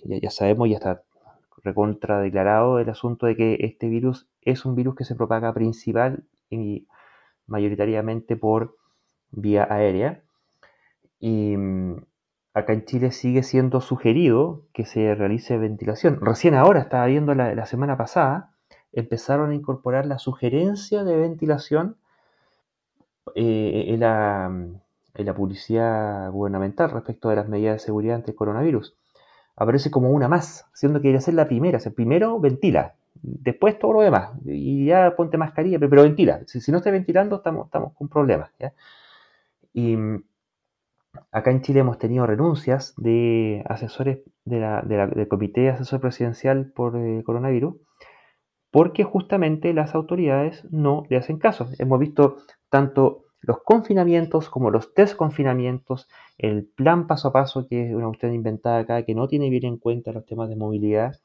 ya, sabemos, ya está recontra declarado el asunto de que este virus es un virus que se propaga principal y mayoritariamente por vía aérea. Y mm, acá en Chile sigue siendo sugerido que se realice ventilación. Recién ahora, estaba viendo la, semana pasada, empezaron a incorporar la sugerencia de ventilación eh, en, la, publicidad gubernamental respecto de las medidas de seguridad ante el coronavirus. Aparece como una más, siendo que debería ser la primera. O primero ventila, después todo lo demás. Y ya ponte mascarilla, pero, ventila. Si, no está ventilando, estamos, estamos con problemas. Y mm, acá en Chile hemos tenido renuncias de asesores del Comité Asesor Presidencial por eh, coronavirus, porque justamente las autoridades no le hacen caso. Hemos visto tanto los confinamientos como los desconfinamientos, el plan paso a paso, que es una cuestión inventada acá, que no tiene bien en cuenta los temas de movilidad,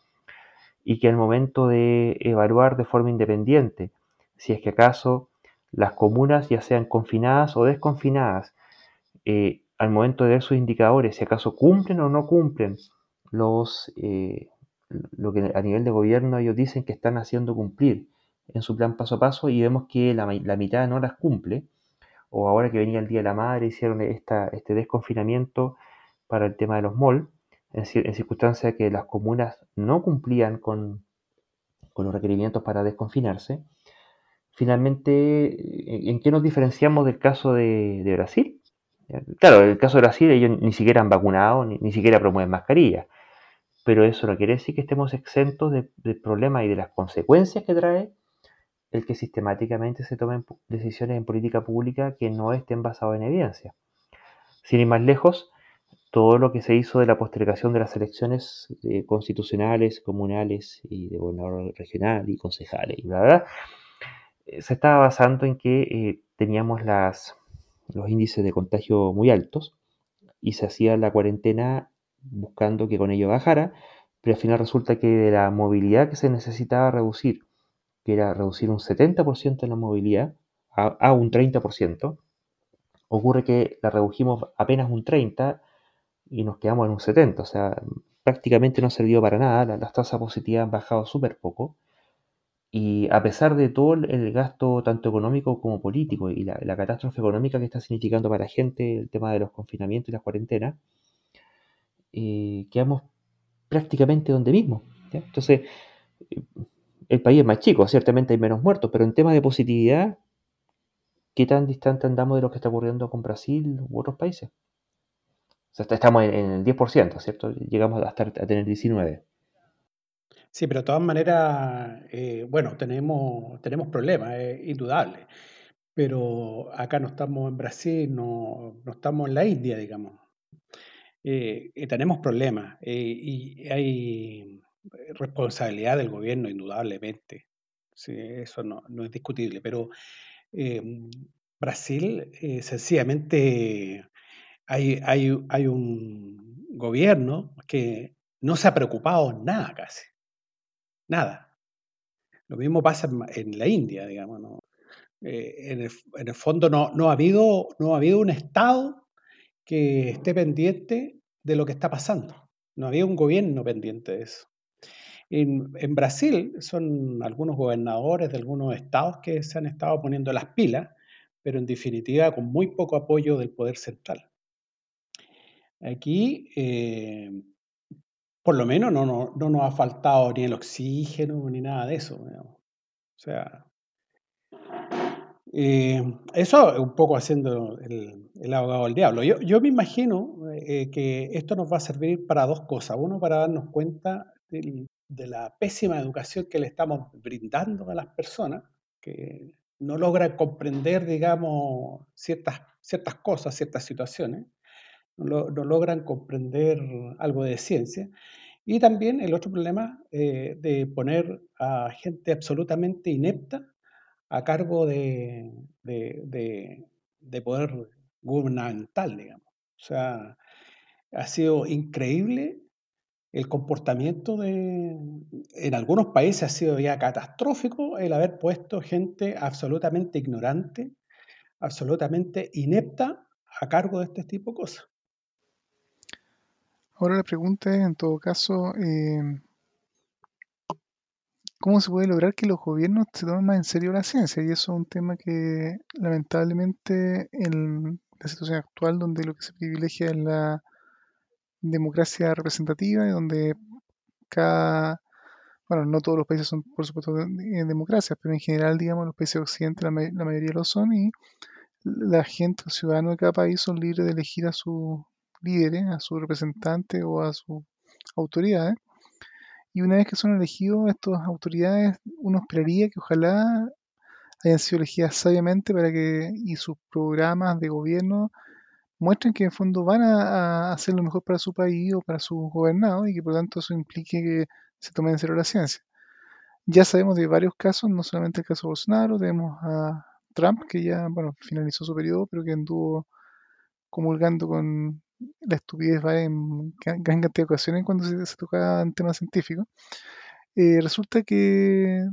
y que al momento de evaluar de forma independiente si es que acaso las comunas, ya sean confinadas o desconfinadas, eh, al momento de ver sus indicadores, si acaso cumplen o no cumplen los, eh, lo que a nivel de gobierno ellos dicen que están haciendo cumplir en su plan paso a paso y vemos que la, mitad no las cumple, o ahora que venía el Día de la Madre hicieron esta, este desconfinamiento para el tema de los malls, en, en circunstancias que las comunas no cumplían con, con los requerimientos para desconfinarse, finalmente, ¿en qué nos diferenciamos del caso de, Brasil? Claro, en el caso de Brasil ellos ni siquiera han vacunado, ni, siquiera promueven mascarillas, pero eso no quiere decir que estemos exentos del problema y de las consecuencias que trae el que sistemáticamente se tomen decisiones en política pública que no estén basadas en evidencia. Sin ir más lejos, todo lo que se hizo de la postergación de las elecciones eh, constitucionales, comunales y de gobernador regional y concejales y bla, bla, eh, se estaba basando en que eh, teníamos las, los índices de contagio muy altos y se hacía la cuarentena buscando que con ello bajara, pero al final resulta que de la movilidad que se necesitaba reducir, que era reducir un 70% en la movilidad a, un 30%, ocurre que la redujimos apenas un 30% y nos quedamos en un 70%, o sea, prácticamente no sirvió para nada, las tasas positivas han bajado súper poco y a pesar de todo el gasto tanto económico como político y la, catástrofe económica que está significando para la gente el tema de los confinamientos y las cuarentenas, eh, quedamos prácticamente donde mismo. Entonces, el país es más chico, ciertamente hay menos muertos, pero en tema de positividad, ¿qué tan distante andamos de lo que está ocurriendo con Brasil u otros países? Estamos en, el 10%, ¿cierto? Llegamos a, tener 19%. Sí, pero de todas maneras, eh, bueno, tenemos, tenemos problemas, es indudable. Pero acá no estamos en Brasil, no, no estamos en la India, digamos. Eh, tenemos problemas. Eh, y hay, responsabilidad del gobierno, indudablemente. Sí, eso no, no es discutible, pero em, Brasil eh, sencillamente hay, hay, hay un gobierno que no se ha preocupado nada casi, nada. Lo mismo pasa en, la India, digamos. ¿no? Eh, en, el, en, el, fondo no, no, ha habido, no ha habido un Estado que esté pendiente de lo que está pasando. No había un gobierno pendiente de eso. En, en, Brasil son algunos gobernadores de algunos estados que se han estado poniendo las pilas, pero en definitiva con muy poco apoyo del poder central. Aquí, eh, por lo menos, no, no, no, nos ha faltado ni el oxígeno ni nada de eso. O sea, eh, eso un poco haciendo el, el abogado del diablo. Yo, yo me imagino eh, que esto nos va a servir para dos cosas. Uno, para darnos cuenta de la pésima educación que le estamos brindando a las personas, que no logran comprender, digamos, ciertas, ciertas cosas, ciertas situaciones, no, logran comprender algo de ciencia. Y también el otro problema eh, de poner a gente absolutamente inepta a cargo de, de, de, de, poder gubernamental, digamos. O sea, ha sido increíble el comportamiento de, en algunos países ha sido ya catastrófico el haber puesto gente absolutamente ignorante, absolutamente inepta a cargo de este tipo de cosas. Ahora la pregunta es, en todo caso, eh, ¿cómo se puede lograr que los gobiernos se tomen más en serio la ciencia? Y eso es un tema que lamentablemente en la situación actual, donde lo que se privilegia es la democracia representativa, y donde cada, bueno, no todos los países son por supuesto democracias, pero en general, digamos, los países occidentales la, la mayoría lo son y la gente, los ciudadanos de cada país son libres de elegir a sus líderes, a sus representantes o a sus autoridades. Y una vez que son elegidos estas autoridades, uno esperaría que ojalá hayan sido elegidas sabiamente para que y sus programas de gobierno muestren que en fondo van a, hacer lo mejor para su país o para sus gobernados y que por lo tanto eso implique que se tomen en serio la ciencia. Ya sabemos de varios casos, no solamente el caso de Bolsonaro, tenemos a Trump que ya bueno, finalizó su periodo, pero que anduvo comulgando con la estupidez en gran cantidad de ocasiones cuando se, se tocaban temas científicos. Eh, resulta que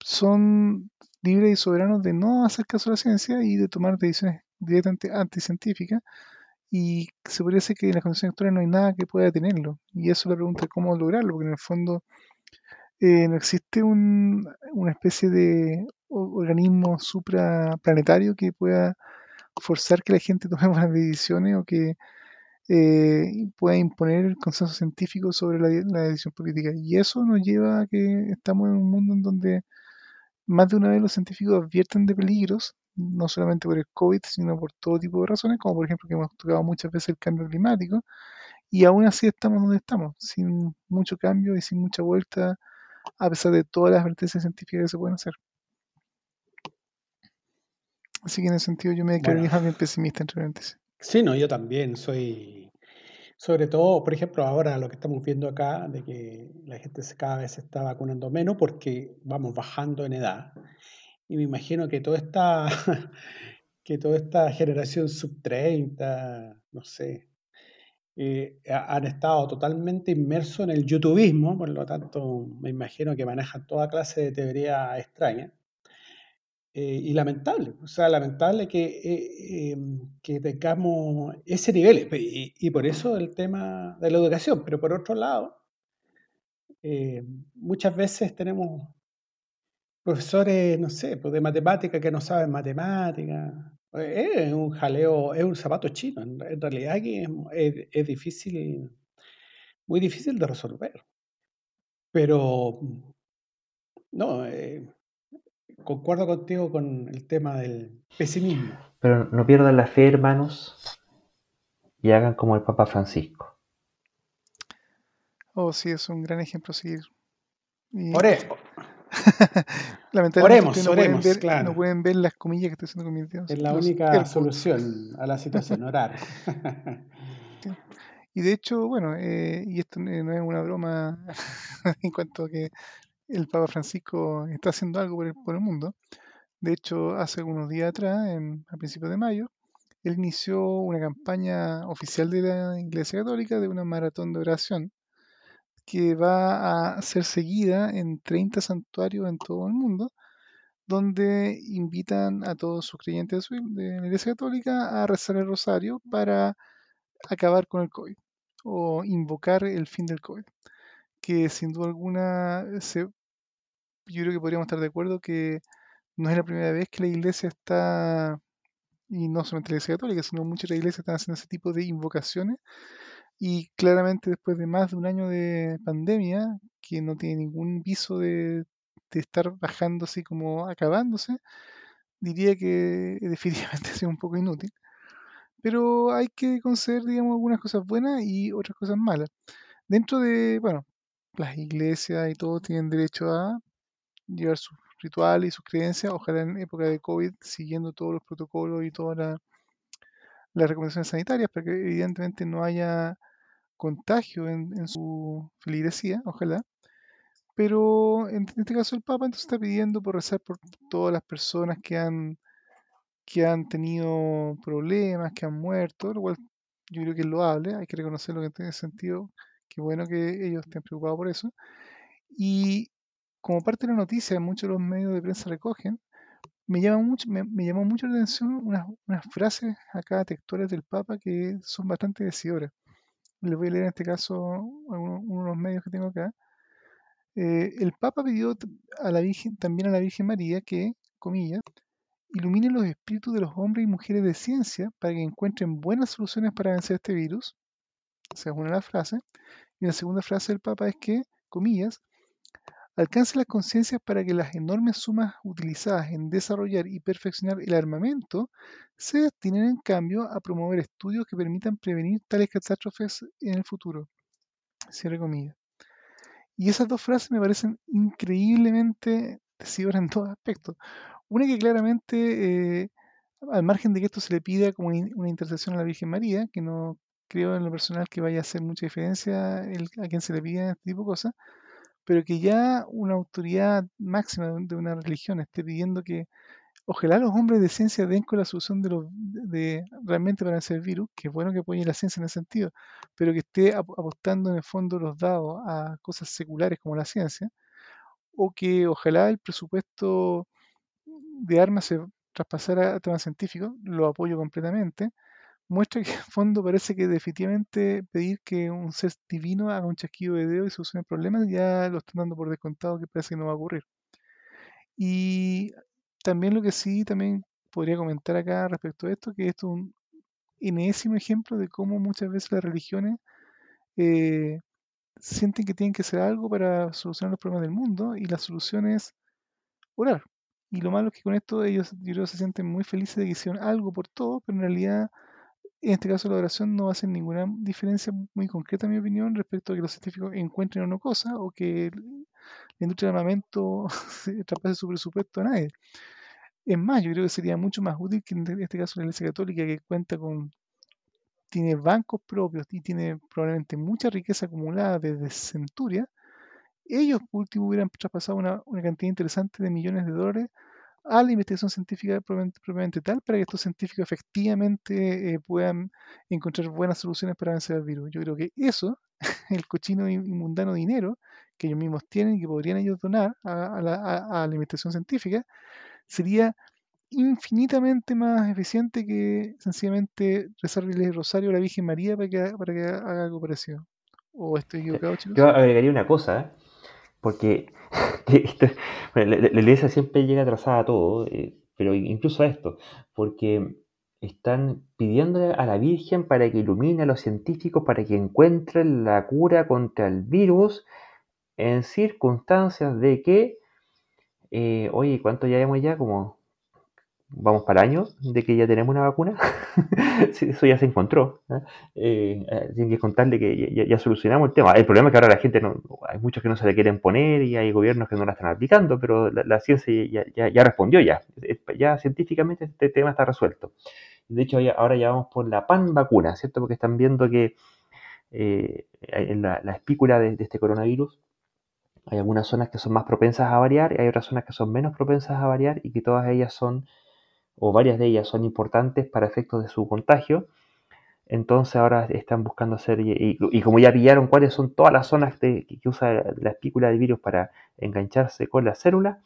son libres y soberanos de no hacer caso a la ciencia y de tomar decisiones directamente anticientífica y se decir que en las condiciones actuales no hay nada que pueda detenerlo. Y eso es la pregunta de cómo lograrlo, porque en el fondo eh, no existe un, una especie de organismo supraplanetario que pueda forzar que la gente (laughs) tome buenas decisiones o que eh, pueda imponer el consenso científico sobre la, la, decisión política. Y eso nos lleva a que estamos en un mundo en donde más de una vez los científicos advierten de peligros no solamente por el COVID, sino por todo tipo de razones, como por ejemplo que hemos tocado muchas veces el cambio climático, y aún así estamos donde estamos, sin mucho cambio y sin mucha vuelta, a pesar de todas las advertencias científicas que se pueden hacer. Así que en ese sentido yo me declararía bien pesimista entre paréntesis. Sí, no, yo también soy, sobre todo, por ejemplo, ahora lo que estamos viendo acá, de que la gente cada vez se está vacunando menos porque vamos bajando en edad y me imagino que toda esta, (laughs) que toda esta generación sub 30, no sé, eh, han estado totalmente inmersos en el youtubismo, por lo tanto me imagino que manejan toda clase de teoría extraña. Eh, y lamentable, o sea, lamentable que, eh, em, que tengamos ese nivel, y, por eso el tema de la educación, pero por otro lado, muchas veces tenemos profesores, no sé, pues de matemática que no saben matemática. Es un jaleo, es un zapato chino. En, realidad que es, es, difícil, muy difícil de resolver. Pero, no, eh, concuerdo contigo con el tema del pesimismo. Pero no pierdan la fe, hermanos, y hagan como el Papa Francisco. Oh, sí, es un gran ejemplo a seguir. Y... Eso. (laughs) Lamentablemente oremos, no, oremos, pueden ver, claro. no pueden ver las comillas que estoy haciendo con mis dedos. Es la única solución a la situación, orar. Y de hecho, bueno, eh, y esto no es una broma (laughs) en cuanto a que el Papa Francisco está haciendo algo por el, mundo. De hecho, hace algunos días atrás, en, a principios de mayo, él inició una campaña oficial de la Iglesia Católica de una maratón de oración que va a ser seguida en 30 santuarios en todo el mundo, donde invitan a todos sus creyentes de la Iglesia Católica a rezar el rosario para acabar con el COVID o invocar el fin del COVID, que sin duda alguna se, yo creo que podríamos estar de acuerdo que no es la primera vez que la iglesia está, y no solamente la iglesia católica, sino muchas iglesias están haciendo ese tipo de invocaciones. Y claramente después de más de un año de pandemia, que no tiene ningún viso de, de estar bajando así como acabándose, diría que (laughs) definitivamente ha un poco inútil. Pero hay que conceder, digamos, algunas cosas buenas y otras cosas malas. Dentro de, bueno, las iglesias y todo tienen derecho a llevar sus rituales y sus creencias, ojalá en época de COVID, siguiendo todos los protocolos y todas las recomendaciones sanitarias, para que evidentemente no haya contagio en, su feligresía, ojalá. Pero en, este caso el Papa entonces está pidiendo por rezar por todas las personas que han, que han tenido problemas, que han muerto, lo cual yo creo que es loable, hay que reconocerlo que tiene sentido, que bueno que ellos estén preocupados por eso. Y como parte de la noticia, muchos de los medios de prensa recogen, me, llama mucho, me, llamó mucho la atención unas, frases acá textuales del Papa que son bastante decidoras. Les voy a leer en este caso uno, de los medios que tengo acá. Eh, el Papa pidió a la Virgen, también a la Virgen María que, comillas, ilumine los espíritus de los hombres y mujeres de ciencia para que encuentren buenas soluciones para vencer este virus. Esa es una de las frases. Y la segunda frase del Papa es que, comillas, alcance las conciencias para que las enormes sumas utilizadas en desarrollar y perfeccionar el armamento se destinen en cambio a promover estudios que permitan prevenir tales catástrofes en el futuro. Cierre comillas. Y esas dos frases me parecen increíblemente decisivas en todos aspectos. Una que claramente, eh, al margen de que esto se le pida como una intercesión a la Virgen María, que no creo en lo personal que vaya a hacer mucha diferencia a quien se le pida este tipo de cosas, pero que ya una autoridad máxima de una religión esté pidiendo que ojalá los hombres de ciencia den con la solución de, lo, de realmente para vencer el virus, que es bueno que apoye la ciencia en ese sentido, pero que esté apostando en el fondo los dados a cosas seculares como la ciencia, o que ojalá el presupuesto de armas se traspasara a temas científicos, lo apoyo completamente, muestra que en (laughs) fondo parece que definitivamente pedir que un ser divino haga un chasquido de dedo y solucione problemas ya lo están dando por descontado que parece que no va a ocurrir. Y también lo que sí también podría comentar acá respecto a esto, que esto es un enésimo ejemplo de cómo muchas veces las religiones eh, sienten que tienen que hacer algo para solucionar los problemas del mundo y la solución es orar. Y lo malo es que con esto ellos yo se sienten muy felices de que hicieron algo por todo, pero en realidad en este caso la oración no hacer ninguna diferencia muy concreta, en mi opinión, respecto a que los científicos encuentren o no cosas o que la industria del armamento (laughs) traspase su presupuesto a nadie. Es más, yo creo que sería mucho más útil que en este caso la Iglesia Católica, que cuenta con, tiene bancos propios y tiene probablemente mucha riqueza acumulada desde centurias, ellos por último hubieran traspasado una, una cantidad interesante de millones de dólares a la investigación científica propiamente, tal para que estos científicos efectivamente eh, puedan encontrar buenas soluciones para vencer el virus. Yo creo que eso, (laughs) el cochino y mundano dinero que ellos mismos tienen y que podrían ellos donar a, la, investigación científica, sería infinitamente más eficiente que sencillamente rezarle el rosario a la Virgen María para que, para que haga algo parecido. ¿O estoy equivocado, chicos? Yo agregaría una cosa, ¿eh? Porque (laughs) la, iglesia siempre llega atrasada a todo, eh, pero incluso a esto, porque están pidiéndole a la Virgen para que ilumine a los científicos para que encuentren la cura contra el virus en circunstancias de que, eh, oye, ¿cuánto ya hemos ya? Como vamos para años de que ya tenemos una vacuna. (laughs) eso ya se encontró. ¿eh? Eh, eh, tienen que contarle que ya, solucionamos el tema. El problema es que ahora la gente, no, hay muchos que no se le quieren poner y hay gobiernos que no la están aplicando, pero la, ciencia ya, ya, respondió ya. Ya científicamente este tema está resuelto. De hecho, ahora ya vamos por la pan vacuna, ¿cierto? Porque están viendo que eh, en la, espícula de, este coronavirus, hay algunas zonas que son más propensas a variar y hay otras zonas que son menos propensas a variar y que todas ellas son, o varias de ellas son importantes para efectos de su contagio. Entonces ahora están buscando hacer, y, como ya pillaron cuáles son todas las zonas que usa la espícula de virus para engancharse con la célula,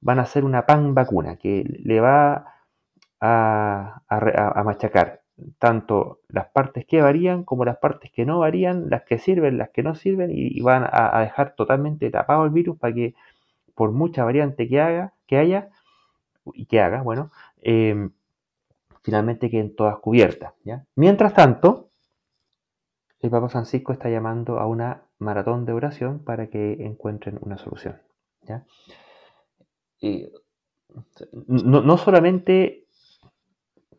van a hacer una pan vacuna que le va a, a, machacar tanto las partes que varían como las partes que no varían, las que sirven, las que no sirven, y, van a, dejar totalmente tapado el virus para que por mucha variante que haga, que haya, y que haga, bueno, em, finalmente queden todas cubiertas. Mientras tanto, el Papa Francisco está llamando a una maratón de oración para que encuentren una solución. ¿ya? no, solamente,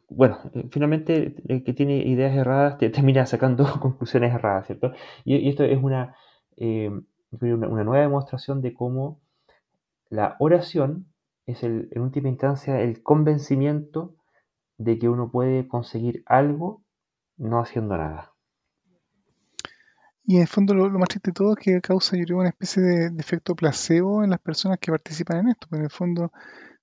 bueno, finalmente el que tiene ideas erradas te (laughs) termina sacando conclusiones erradas, ¿cierto? Y, esto es una, eh, una, nueva demostración de cómo la oración es el, en última instancia el convencimiento de que uno puede conseguir algo no haciendo nada. Y en el fondo lo, más triste de todo es que causa, yo creo, una especie de, efecto placebo en las personas que participan en esto. en el fondo,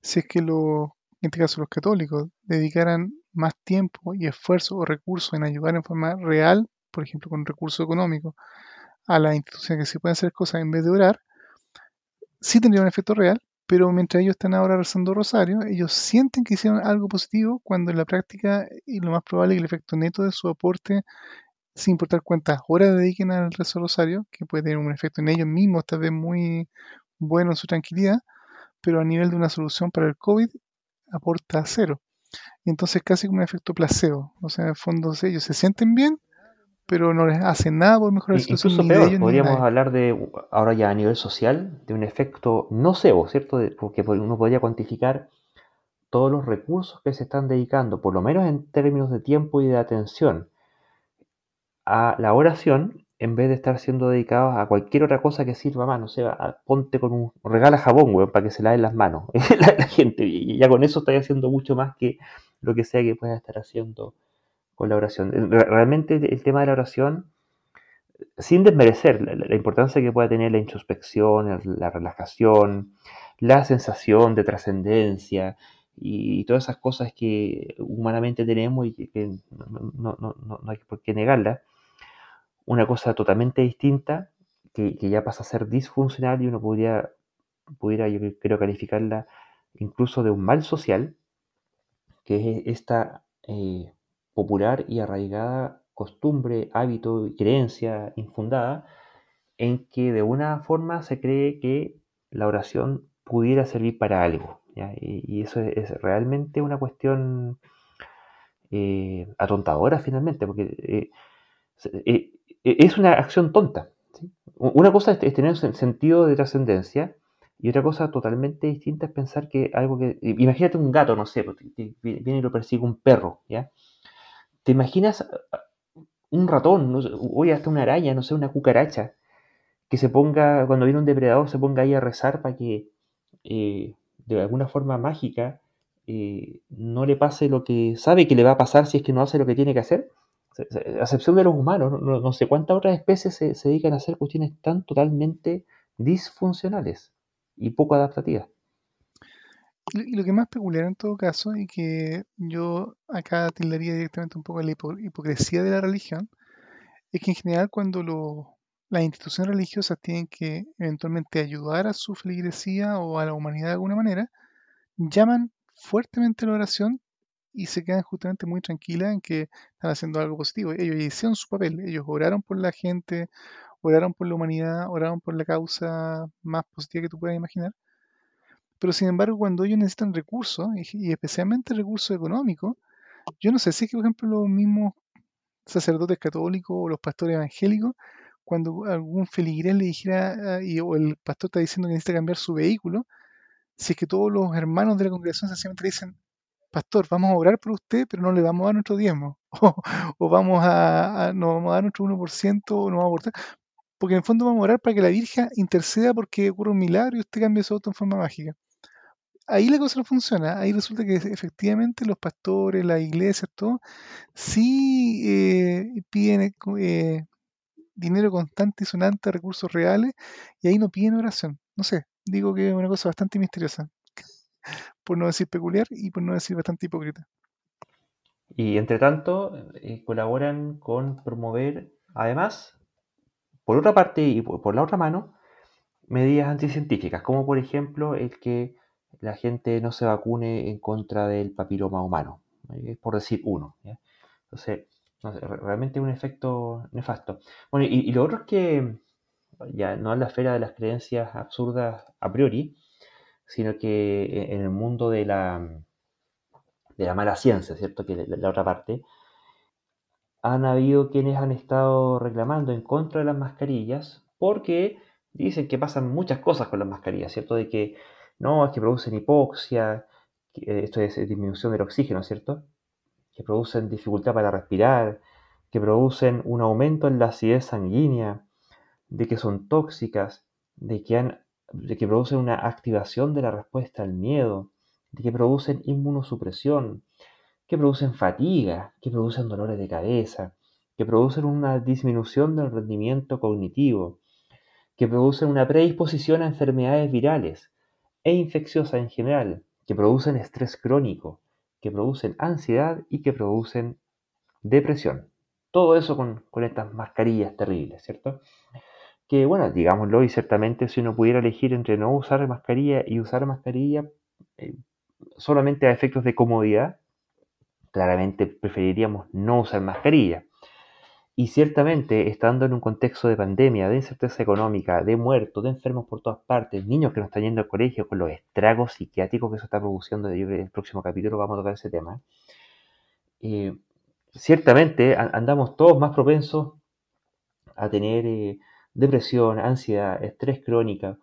si es que los, en este caso los católicos, dedicaran más tiempo y esfuerzo o recursos en ayudar en forma real, por ejemplo, con recursos económicos, a las instituciones que se pueden hacer cosas en vez de orar, sí tendría un efecto real, pero mientras ellos están ahora rezando rosario, ellos sienten que hicieron algo positivo cuando en la práctica y lo más probable es que el efecto neto de su aporte, sin importar cuántas horas dediquen al rezo rosario, que puede tener un efecto en ellos mismos, tal vez muy bueno en su tranquilidad, pero a nivel de una solución para el COVID aporta cero. Y entonces casi como un efecto placebo. O sea, en el fondo ellos se sienten bien, pero no les hace nada por mejorar la situación. Incluso peor, podríamos hablar de, ahora ya a nivel social, de un efecto nocebo, ¿cierto? porque uno podría cuantificar todos los recursos que se están dedicando, por lo menos en términos de tiempo y de atención, a la oración, en vez de estar siendo dedicados a cualquier otra cosa que sirva más, no sé, ponte con un, regala jabón, weón, para que se laven las manos, (laughs) la, gente, y ya con eso está haciendo mucho más que lo que sea que pueda estar haciendo con la oración. Realmente el tema de la oración, sin desmerecer la, importancia que pueda tener la introspección, la relajación, la sensación de trascendencia y, todas esas cosas que humanamente tenemos y que, no, hay por qué negarlas, una cosa totalmente distinta que, ya pasa a ser disfuncional y uno podría, pudiera, yo creo, calificarla incluso de un mal social, que es esta eh, popular y arraigada costumbre, hábito y creencia infundada en que de una forma se cree que la oración pudiera servir para algo. Y, eso es, realmente una cuestión eh, atontadora finalmente, porque eh, eh, es una acción tonta. Una cosa es, tener un sentido de trascendencia y otra cosa totalmente distinta es pensar que algo que... Imagínate un gato, no sé, viene y lo persigue un perro, ¿ya? ¿Te imaginas un ratón, no o hasta una araña, no sé, una cucaracha, que se ponga, cuando viene un depredador, se ponga ahí a rezar para que eh, de alguna forma mágica eh, no le pase lo que sabe que le va a pasar si es que no hace lo que tiene que hacer? A excepción de los humanos, no, sé cuántas otras especies se, se, dedican a hacer cuestiones tan totalmente disfuncionales y poco adaptativas. Y lo que más peculiar en todo caso, y que yo acá tildaría directamente un poco la hipocresía de la religión, es que en general cuando las instituciones religiosas tienen que eventualmente ayudar a su feligresía o a la humanidad de alguna manera, llaman fuertemente la oración y se quedan justamente muy tranquilas en que están haciendo algo positivo. Ellos hicieron su papel, ellos oraron por la gente, oraron por la humanidad, oraron por la causa más positiva que tú puedas imaginar pero sin embargo, cuando ellos necesitan recursos, y, especialmente recursos económicos, yo no sé si es que, por ejemplo, los mismos sacerdotes católicos o los pastores evangélicos, cuando algún feligrés le dijera, ah, y, o el pastor está diciendo que necesita cambiar su vehículo, si es que todos los hermanos de la congregación sencillamente dicen, pastor, vamos a orar por usted, pero no le vamos a dar nuestro diezmo, (laughs) o, vamos a, no vamos a dar nuestro 1%, o no vamos a aportar, porque en el fondo vamos a orar para que la Virgen interceda porque ocurra un milagro y usted cambie su auto en forma mágica ahí la cosa no funciona. Ahí resulta que efectivamente los pastores, las iglesias, todo, sí eh, piden eh, dinero constante y sonante, recursos reales, y ahí no piden oración. No sé, digo que es una cosa bastante misteriosa, (laughs) por no decir peculiar y por no decir bastante hipócrita. Y entre tanto, eh, colaboran con promover, además, por otra parte y por, por la otra mano, medidas anticientíficas, como por ejemplo el que la gente no se vacune en contra del papiloma humano, ¿eh? por decir uno. Entonces, realmente un efecto nefasto. Bueno, y, lo otro es que, ya no en la esfera de las creencias absurdas a priori, sino que en en el mundo de la, de la mala ciencia, ¿cierto? Que la, la otra parte, han habido quienes han estado reclamando en contra de las mascarillas porque dicen que pasan muchas cosas con las mascarillas, ¿cierto? De que no, es que producen hipoxia, eh, esto es eh, disminución del oxígeno, ¿cierto? Que producen dificultad para respirar, que producen un aumento en la acidez sanguínea, de que son tóxicas, de que, de que producen una activación de la respuesta al miedo, de que producen inmunosupresión, que producen fatiga, que producen dolores de cabeza, que producen una disminución del rendimiento cognitivo, que producen una predisposición a enfermedades virales e infecciosas en general, que producen estrés crónico, que producen ansiedad y que producen depresión. Todo eso con, con estas mascarillas terribles, ¿cierto? Que bueno, digámoslo, y ciertamente si uno pudiera elegir entre no usar mascarilla y usar mascarilla eh, solamente a efectos de comodidad, claramente preferiríamos no usar mascarilla. Y ciertamente, estando en un contexto de pandemia, de incerteza económica, de muertos, de enfermos por todas partes, niños que no están yendo al colegio, con los estragos psiquiátricos que eso está produciendo, yo en el próximo capítulo vamos a tocar ese tema, eh, ciertamente andamos todos más propensos a tener eh, depresión, ansiedad, estrés crónica,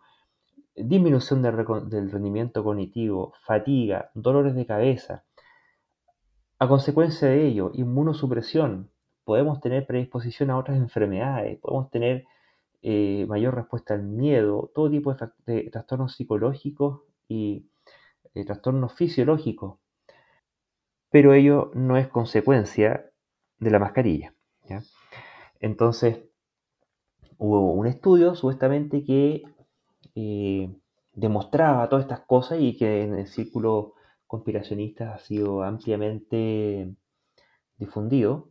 disminución del, del rendimiento cognitivo, fatiga, dolores de cabeza. A consecuencia de ello, inmunosupresión, podemos tener predisposición a otras enfermedades, podemos tener eh, mayor respuesta al miedo, todo tipo de, trastornos psicológicos y eh, trastornos fisiológicos, pero ello no es consecuencia de la mascarilla. Entonces, hubo un estudio supuestamente que eh, demostraba todas estas cosas y que en el círculo conspiracionista ha sido ampliamente difundido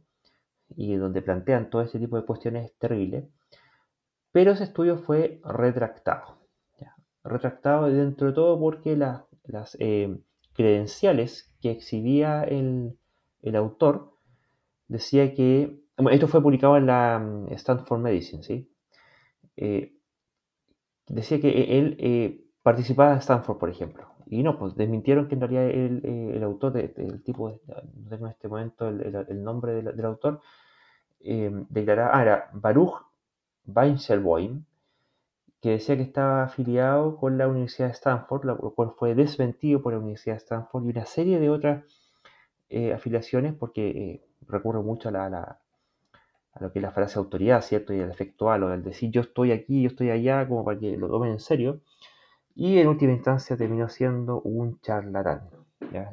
y donde plantean todo ese tipo de cuestiones terribles, pero ese estudio fue retractado. Retractado dentro de todo porque la- las eh, credenciales que exhibía el, el autor decía que, esto fue publicado en la mm, Stanford Medicine, ¿sí? Eh, decía que e- él eh, participaba en Stanford, por ejemplo. Y no, pues desmintieron que en realidad él, eh, el autor, el tipo, no tengo en este momento el, el- el nombre del, del autor, eh, declaraba, ah, era Baruch Weinselboim, que decía que estaba afiliado con la Universidad de Stanford, lo cual fue desmentido por la Universidad de Stanford y una serie de otras eh, afiliaciones, porque eh, recurre mucho a, la, a lo que es la frase autoridad, ¿cierto? Y el efecto halo, el decir yo estoy aquí, yo estoy allá, como para que lo tomen en serio. Y en última instancia terminó siendo un charlatán.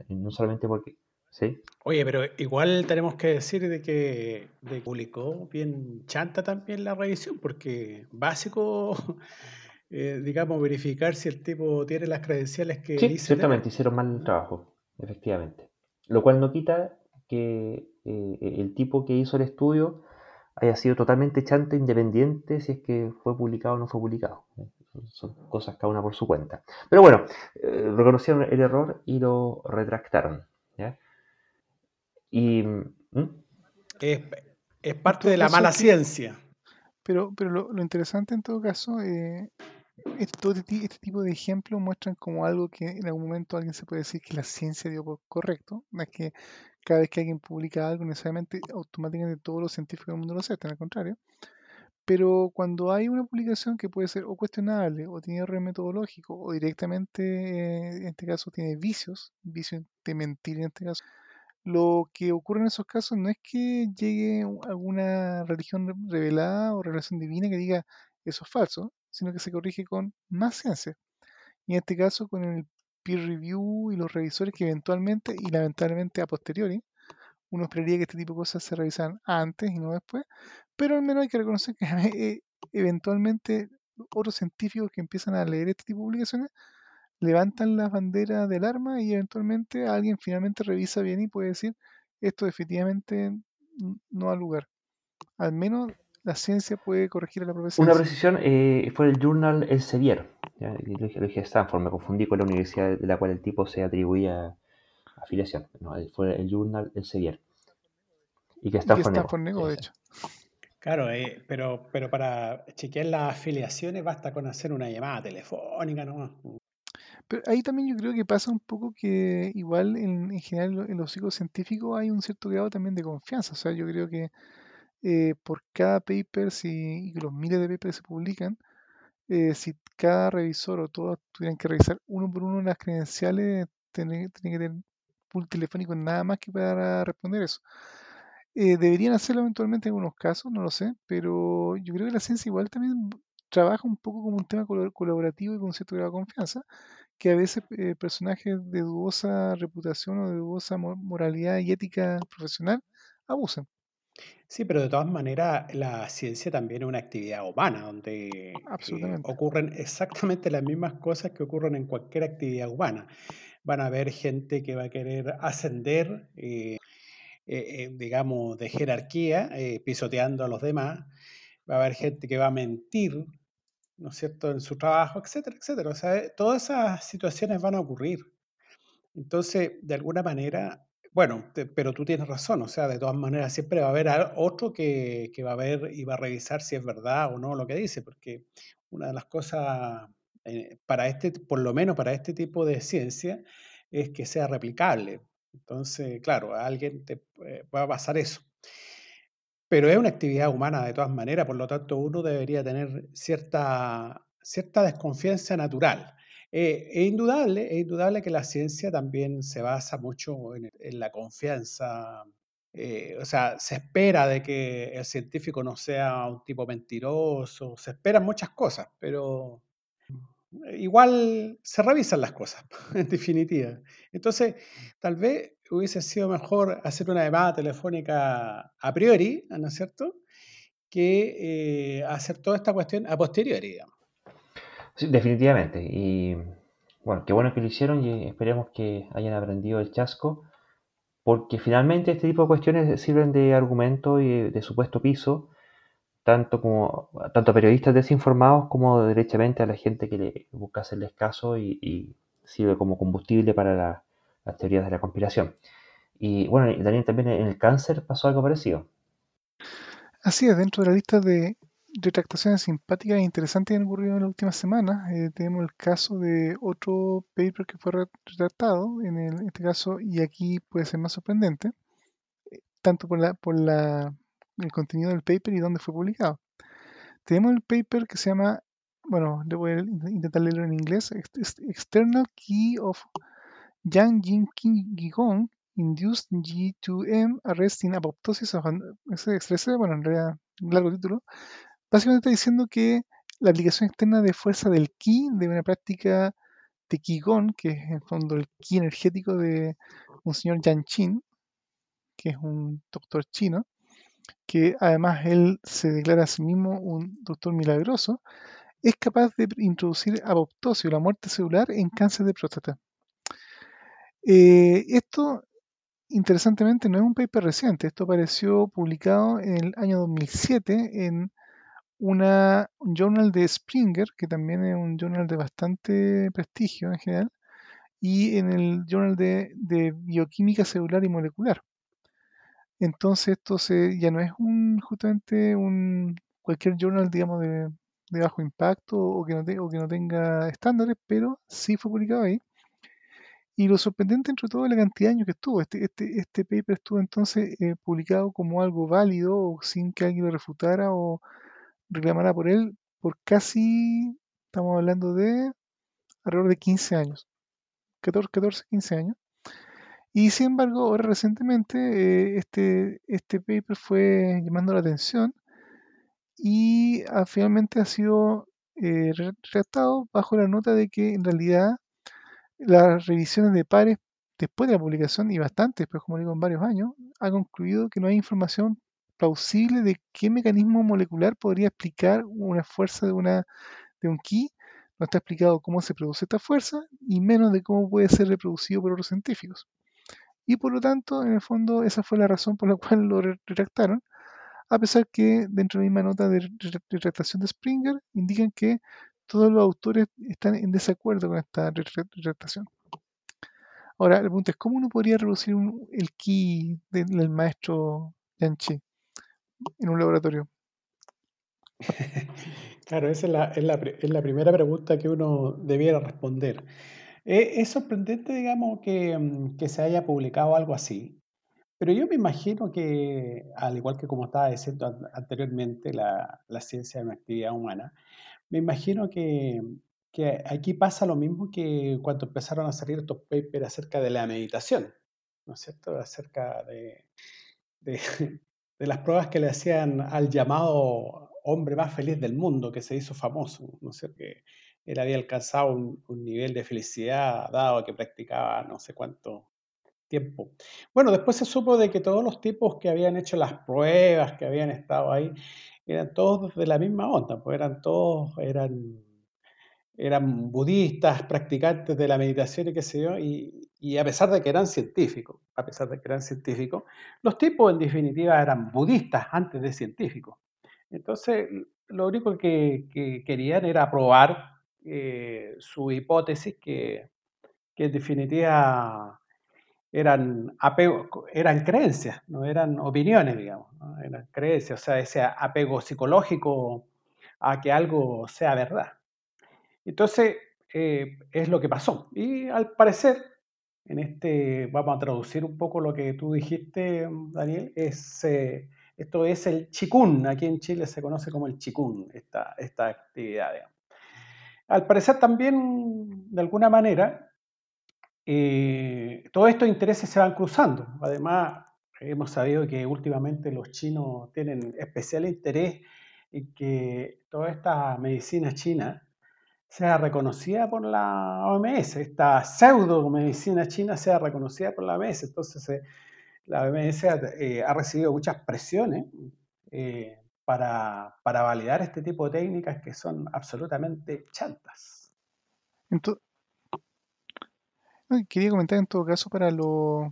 No solamente porque. ¿Sí? Oye, pero igual tenemos que decir de que, de que publicó bien chanta también la revisión, porque básico, (laughs) eh, digamos, verificar si el tipo tiene las credenciales que Sí, dice ciertamente tener. hicieron mal el trabajo, efectivamente. Lo cual no quita que eh, el tipo que hizo el estudio haya sido totalmente chante, independiente, si es que fue publicado o no fue publicado. Son- cosas cada una por su cuenta. Pero bueno, eh, reconocieron el error y lo retractaron. ¿ya? Y. Es, es parte de la mala ciencia. pero, pero lo, lo interesante en todo caso, eh, es todo este, este tipo de ejemplos muestran como algo que en algún momento alguien se puede decir que la ciencia dio por correcto. No es que cada vez que alguien publica algo, necesariamente automáticamente todos los científicos del mundo lo aceptan, al contrario. Pero cuando hay una publicación que puede ser o cuestionable, o tiene error metodológico, o directamente, eh, en este caso, tiene vicios, vicios de mentir en este caso, lo que ocurre en esos casos no es que llegue alguna religión re- revelada o revelación divina que diga eso es falso, sino que se corrige con más ciencia. Y en este caso con el peer review y los revisores que eventualmente y lamentablemente a posteriori uno esperaría que este tipo de cosas se revisaran antes y no después, pero al menos hay que reconocer que (laughs) eh, eventualmente otros científicos que empiezan a leer este tipo de publicaciones levantan las banderas del arma y eventualmente alguien finalmente revisa bien y puede decir esto definitivamente no ha lugar. Al menos la ciencia puede corregir a la propia Una precisión eh, fue el journal Elsevier. Lo dije Stanford, me confundí con la universidad de la cual el tipo se atribuía afiliación. No, fue el journal Elsevier. Y que Stanford negó, de hecho. Claro, eh, pero, pero para chequear las afiliaciones basta con hacer una llamada telefónica nomás. Pero ahí también yo creo que pasa un poco que igual en, en general en los psicocientíficos hay un cierto grado también de confianza. O sea, yo creo que eh, por cada paper, si, y los miles de papers que se publican, eh, si cada revisor o todos tuvieran que revisar uno por uno las credenciales, tiene, que tener un telefónico nada más que para responder eso. Eh, deberían hacerlo eventualmente en algunos casos, no lo sé, pero yo creo que la ciencia igual también trabaja un poco como un tema colaborativo y con cierto grado de confianza, que a veces personajes de dudosa reputación o de dudosa moralidad y ética profesional abusan. Sí, pero de todas maneras la ciencia también es una actividad humana, donde eh, ocurren exactamente las mismas cosas que ocurren en cualquier actividad humana. Van a haber gente que va a querer ascender, eh, eh, digamos, de jerarquía, pisoteando a los demás. Va a haber gente que va a mentir, ¿no es cierto?, en su trabajo, etcétera, etcétera. O sea, todas esas situaciones van a ocurrir. Entonces, de alguna manera, bueno, pero tú tienes razón, o sea, de todas maneras siempre va a haber otro que, va a ver y va a revisar si es verdad o no lo que dice, porque una de las cosas eh, para este, por lo menos para este tipo de ciencia, es que sea replicable. Entonces, claro, a alguien te eh, va a pasar eso. Pero es una actividad humana de todas maneras, por lo tanto uno debería tener cierta, cierta desconfianza natural. Eh, es indudable, es indudable que la ciencia también se basa mucho en, la confianza. Eh, o sea, se espera de que el científico no sea un tipo mentiroso, se esperan muchas cosas, pero igual se revisan las cosas, (laughs) en definitiva. Entonces, tal vez hubiese sido mejor hacer una llamada telefónica a priori, ¿no es cierto? Que eh, hacer toda esta cuestión a posteriori, digamos definitivamente. Y bueno, qué bueno que lo hicieron y esperemos que hayan aprendido el chasco, porque finalmente este tipo de cuestiones sirven de argumento y de, supuesto piso, tanto, como, tanto periodistas desinformados como derechamente a la gente que le busca hacerles caso y, sirve como combustible para las teorías de la conspiración. Y bueno, Daniel, también en el cáncer pasó algo parecido. Así es, dentro de la lista de retractaciones simpáticas e interesantes que han ocurrido en la última semana. Eh, tenemos el caso de otro paper que fue retractado, en, este caso, y aquí puede ser más sorprendente, eh, tanto por, la, por la, el contenido del paper y dónde fue publicado. Tenemos el paper que se llama, bueno, le voy a intentar leerlo en inglés, External Key of Yang Jin Gigong Induced G2M Arresting Apoptosis of... Ese, bueno, en realidad, un largo título, Básicamente está diciendo que la aplicación externa de fuerza del ki, de una práctica de Qigong, que es en fondo el ki energético de un señor Yan Qin, que es un doctor chino, que además él se declara a sí mismo un doctor milagroso, es capaz de introducir apoptosis o la muerte celular en cáncer de próstata. Eh, esto, interesantemente, no es un paper reciente, esto apareció publicado en el año 2007 en una, un journal de Springer, que también es un journal de bastante prestigio en general, y en el journal de, bioquímica celular y molecular. Entonces esto se, ya no es un justamente un cualquier journal, digamos, de, bajo impacto o que, no o que no tenga estándares, pero sí fue publicado ahí. Y lo sorprendente entre todo es la cantidad de años que estuvo. Este, este, este paper estuvo entonces eh, publicado como algo válido o sin que alguien lo refutara o reclamará por él por casi, estamos hablando de alrededor de 15 años, 14, 14 15 años. Y sin embargo, ahora recientemente eh, este, este paper fue llamando la atención y ah, finalmente ha sido eh, redactado bajo la nota de que en realidad las revisiones de pares después de la publicación, y bastante después, como digo, en varios años, ha concluido que no hay información plausible de qué mecanismo molecular podría explicar una fuerza de, una, de un ki. No está explicado cómo se produce esta fuerza y menos de cómo puede ser reproducido por otros científicos. Y por lo tanto, en el fondo, esa fue la razón por la (laughs) cual lo retractaron, a pesar que dentro de la misma nota de retractación de Springer indican que todos los autores están en desacuerdo con esta retractación. Ahora, el punto es, ¿cómo uno podría reducir el ki del maestro Yanchi en un laboratorio? (laughs) Claro, esa es la, primera pregunta que uno debiera responder. Eh, es sorprendente, digamos, mm, que, se haya publicado algo así, pero yo me imagino que, al igual que como estaba diciendo anteriormente, la, ciencia es una actividad humana, me imagino que, que aquí pasa lo mismo que cuando empezaron a salir estos papers acerca de la meditación, ¿no es cierto? Acerca de, de (laughs) las pruebas que le hacían al llamado hombre más feliz del mundo, que se hizo famoso, no sé, que él había alcanzado un, nivel de felicidad dado que practicaba no sé cuánto tiempo. Bueno, después se supo de que todos los tipos que habían hecho las pruebas, que habían estado ahí, eran todos de la misma onda, pues eran todos, eran, eran budistas, practicantes de la meditación y qué sé yo, y, y a pesar de que eran científicos, a pesar de que eran científicos, los tipos en definitiva eran budistas antes de científicos. Entonces, lo único que, querían era probar eh, su hipótesis que, en definitiva eran, apego, eran creencias, no eran opiniones, digamos, eran creencias, o sea, ese apego psicológico a que algo sea verdad. Entonces, eh, es lo que pasó. Y al parecer, en este, vamos a traducir un poco lo que tú dijiste, Daniel, es, eh, esto es el chikun, aquí en Chile se conoce como el chikun, esta, esta actividad. Al parecer también, de alguna manera, eh, todos estos intereses se van cruzando. Además, hemos sabido que últimamente los chinos tienen especial interés en que toda esta medicina china sea reconocida por la OMS, esta pseudo medicina china sea reconocida por la OMS. Entonces, eh, la OMS eh, ha, recibido muchas presiones para, validar este tipo de técnicas que son absolutamente chantas. Quería comentar en todo caso para los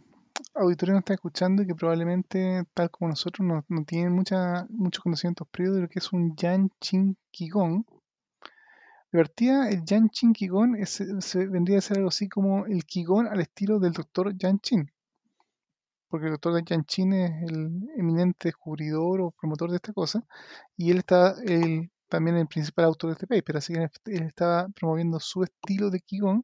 auditores que nos están escuchando y que probablemente, tal como nosotros, no, tienen mucha, muchos conocimientos previos de lo que es un Yan Qing Qigong de partida, el Yan Qin Qigong se, vendría a ser algo así como el Qigong al estilo del doctor Yan Qin. Porque el doctor Yan Qin es el eminente descubridor o promotor de esta cosa. Y él está también el principal autor de este paper. Así que él estaba promoviendo su estilo de Qigong.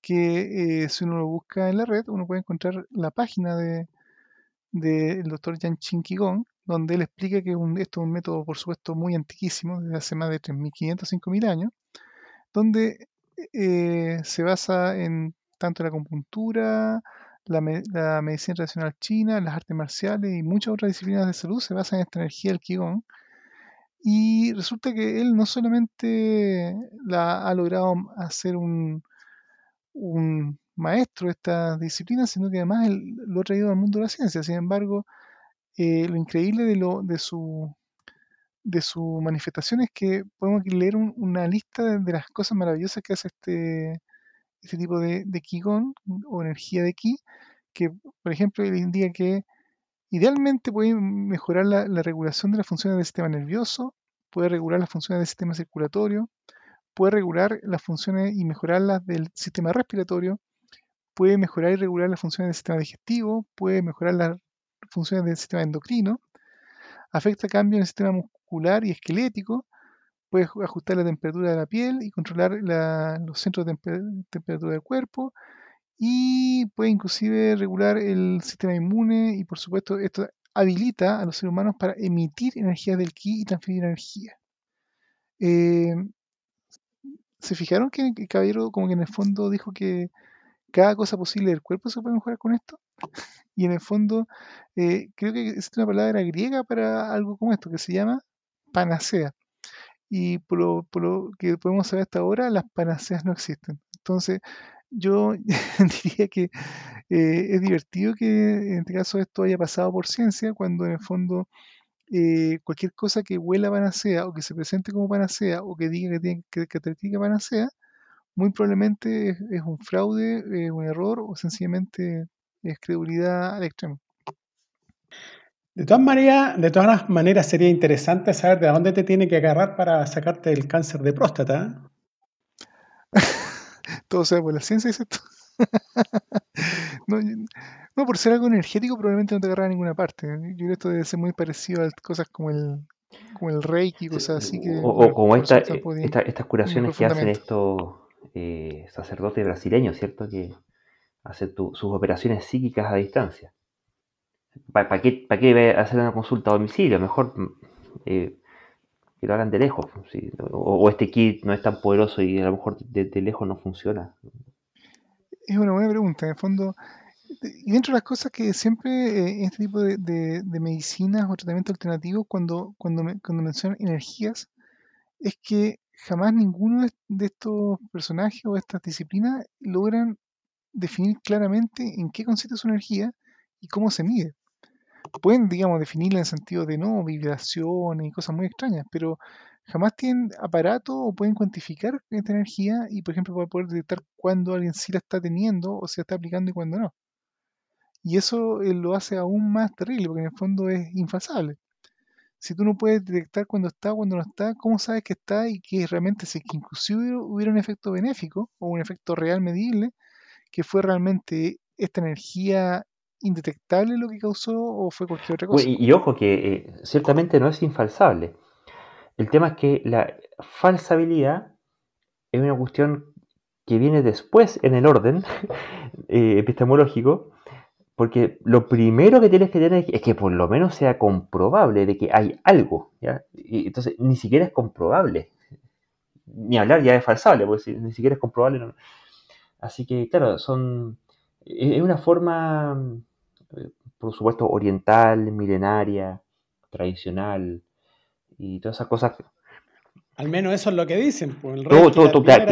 Que eh, si uno lo busca en la red, uno puede encontrar la página de del doctor Yan Qin Qigong donde él explica que esto es un método, por supuesto, muy antiquísimo, desde hace más de 3.500, 5.000 años, donde eh, se basa en tanto la acupuntura, la, medicina tradicional china, las artes marciales y muchas otras disciplinas de salud se basan en esta energía del Qigong. Y resulta que él no solamente la, ha logrado hacer un, maestro de esta disciplina, sino que además lo ha traído al mundo de la ciencia. Sin embargo, eh, lo increíble de, lo, de, su, de su manifestación es que podemos leer una lista de, las cosas maravillosas que hace este, este tipo de, de Qigong o energía de Ki, que por ejemplo él indica que idealmente puede mejorar la, regulación de las funciones del sistema nervioso, puede regular las funciones del sistema circulatorio, puede regular las funciones y mejorarlas del sistema respiratorio, puede mejorar y regular las funciones del sistema digestivo, puede mejorar las funciones del sistema endocrino, afecta cambios en el sistema muscular y esquelético, puede ajustar la temperatura de la piel y controlar los centros de temperatura del cuerpo y puede inclusive regular el sistema inmune y por supuesto esto habilita a los seres humanos para emitir energía del ki y transferir energía. Eh, ¿Se fijaron que el caballero como que en el fondo dijo que cada cosa posible del cuerpo se puede mejorar con esto? (laughs) Y en el fondo, eh, creo que existe una palabra griega para algo como esto, que se llama panacea. Y por lo, que podemos saber hasta ahora, las panaceas no existen. Entonces, yo (laughs) diría que eh, es divertido que en este caso esto haya pasado por ciencia, cuando en el fondo eh, cualquier cosa que huela panacea o que se presente como panacea o que diga que tiene que, que panacea, muy probablemente es, un fraude, un error o sencillamente es credulidad al extremo. De todas, maneras, de todas maneras, sería interesante saber de dónde te tiene que agarrar para sacarte el cáncer de próstata. (laughs) Todo sea por la ciencia, dices tú. (laughs) no, por ser algo energético probablemente no te agarra a ninguna parte. Yo creo que esto debe ser muy parecido a cosas como el, como el reiki, cosas así que... O, como estas curaciones que hacen estos eh, sacerdotes brasileños, ¿cierto? Que hacen sus operaciones psíquicas a distancia. ¿Para qué, qué hacer una consulta a domicilio? Mejor eh, que lo hagan de lejos. O, este kit no es tan poderoso y a lo mejor de, lejos no funciona. Es una buena pregunta. En el fondo, y dentro de las cosas que siempre eh, este tipo de, de, medicinas o tratamientos alternativos, cuando, cuando, cuando mencionan energías, es que jamás ninguno de estos personajes o estas disciplinas logran definir claramente en qué consiste su energía y cómo se mide pueden, digamos, definirla en sentido de no, vibraciones y cosas muy extrañas, pero jamás tienen aparato o pueden cuantificar esta energía y, por ejemplo, para poder detectar cuándo alguien sí la está teniendo o se está aplicando y cuándo no. Y eso eh, lo hace aún más terrible, porque en el fondo es infalsable. Si tú no puedes detectar cuándo está, cuándo no está, ¿cómo sabes que está y que realmente, si que inclusive hubiera un efecto benéfico o un efecto real medible, que fue realmente esta energía indetectable lo que causó o fue cualquier otra cosa. y, ojo que eh, ciertamente no es infalsable. El tema es que la falsabilidad es una cuestión que viene después en el orden (laughs) eh, epistemológico, porque lo primero que tienes que tener es que por lo menos sea comprobable de que hay algo. Entonces, ni siquiera es comprobable. Ni hablar ya es falsable, porque ni siquiera es comprobable. Así que, claro, son. Es una forma por supuesto, oriental, milenaria, tradicional y todas esas cosas. Al menos eso es lo que dicen. Pues, el todo, todo, todo claro,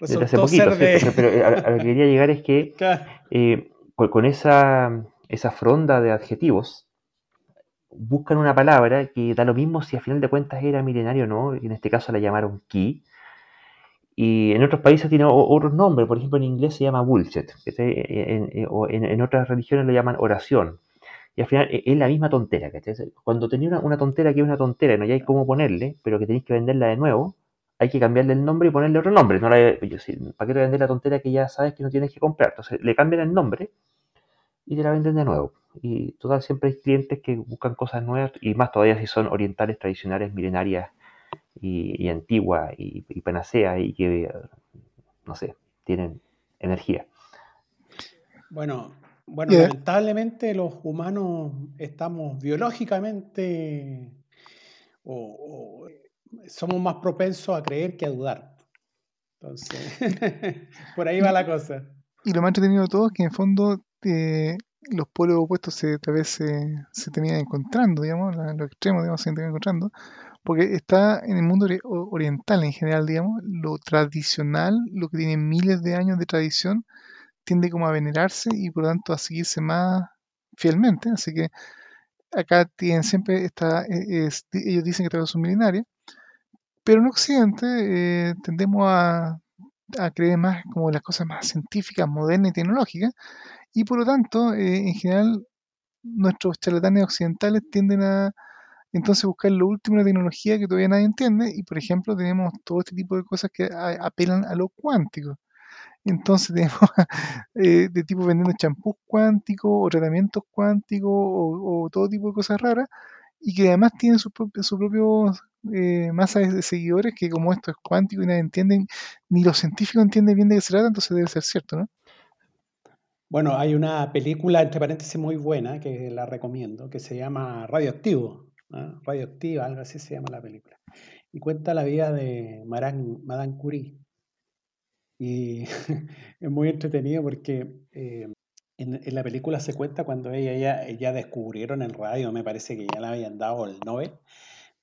desde hace poquito, pero a, lo que quería llegar es que eh, con, esa, esa fronda de adjetivos buscan una palabra que da lo mismo si a final de cuentas era milenario o no, en este caso la llamaron ki, y en otros países tiene otros nombres, por ejemplo en inglés se llama bullshit, en, o en, otras religiones lo llaman oración. Y al final es la misma tontera, Cuando tenía una, tontera que es una tontera y no hay cómo ponerle, pero que tenéis que venderla de nuevo, hay que cambiarle el nombre y ponerle otro nombre. No ¿Para qué te vender la tontera que ya sabes que no tienes que comprar? Entonces le cambian el nombre y te la venden de nuevo. Y total, siempre hay clientes que buscan cosas nuevas y más todavía si son orientales, tradicionales, milenarias y, antigua y, panacea y que, no sé, tienen energía. Bueno, bueno, lamentablemente los humanos estamos biológicamente o, somos más propensos a creer que a dudar. Entonces, (laughs) por ahí va la cosa. Y lo más entretenido de todo es que en el fondo eh, los polos opuestos se, tal vez se, se terminan encontrando, digamos, los extremos digamos, se terminan encontrando, porque está en el mundo oriental en general, digamos, lo tradicional, lo que tiene miles de años de tradición, tiende como a venerarse y por lo tanto a seguirse más fielmente. Así que acá tienen siempre e, ellos dicen que todos son milenarias, pero en Occidente eh, tendemos a, creer más como las cosas más científicas, modernas y tecnológicas, y por lo tanto, eh, en general, nuestros charlatanes occidentales tienden a entonces buscar lo último en la tecnología que todavía nadie entiende y por ejemplo tenemos todo este tipo de cosas que apelan a lo cuántico. Entonces (laughs) tenemos eh, de tipo vendiendo champús cuánticos o tratamientos cuánticos o, todo tipo de cosas raras y que además tienen su, propio, su propio eh, masa de seguidores que como esto es cuántico y nadie entiende, ni los científicos entienden bien de qué se trata, entonces debe ser cierto, ¿no? Bueno, hay una película, entre paréntesis, muy buena que la recomiendo, que se llama Radioactivo. Radioactiva, algo así se llama la película. Y cuenta la vida de Madame Curie. Y (laughs) es muy entretenido porque eh, en, la película se cuenta cuando ella ya, descubrieron el radio, me parece que ya le habían dado el Nobel.